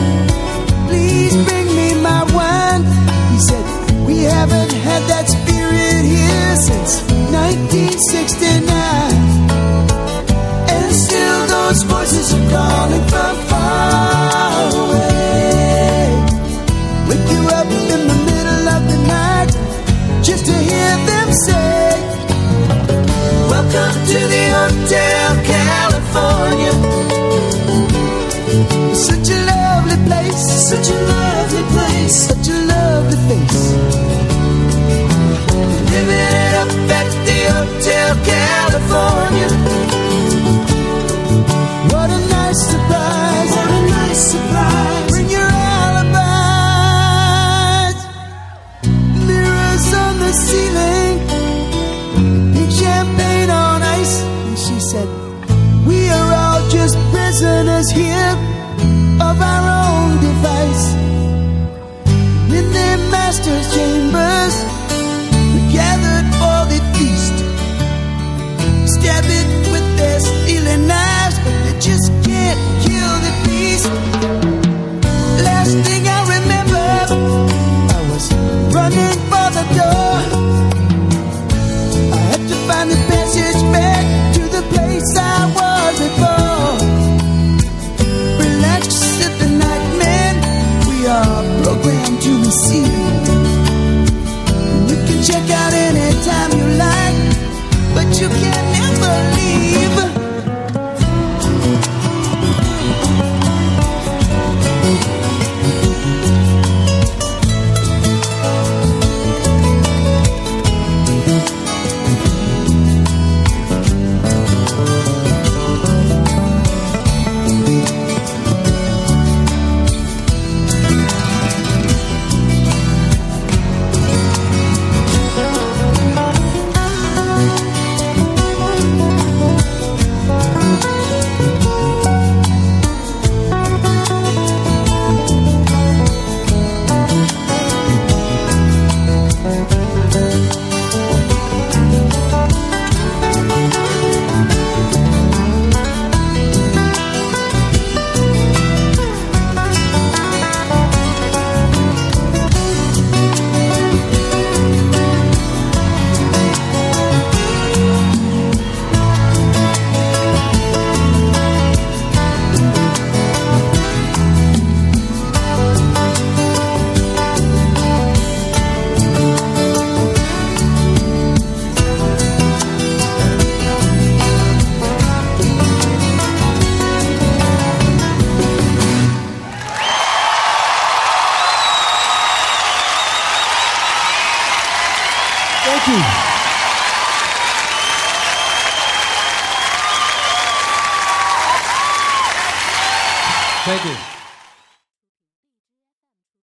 Please bring me my wine. He said, We haven't had that spirit here since 1969. Such a lovely place, such a lovely face. Living it up at the Hotel California. What a nice surprise, what a nice surprise. Bring your alibis. Mirrors on the ceiling, pink champagne on ice. And she said, We are all just prisoners here of our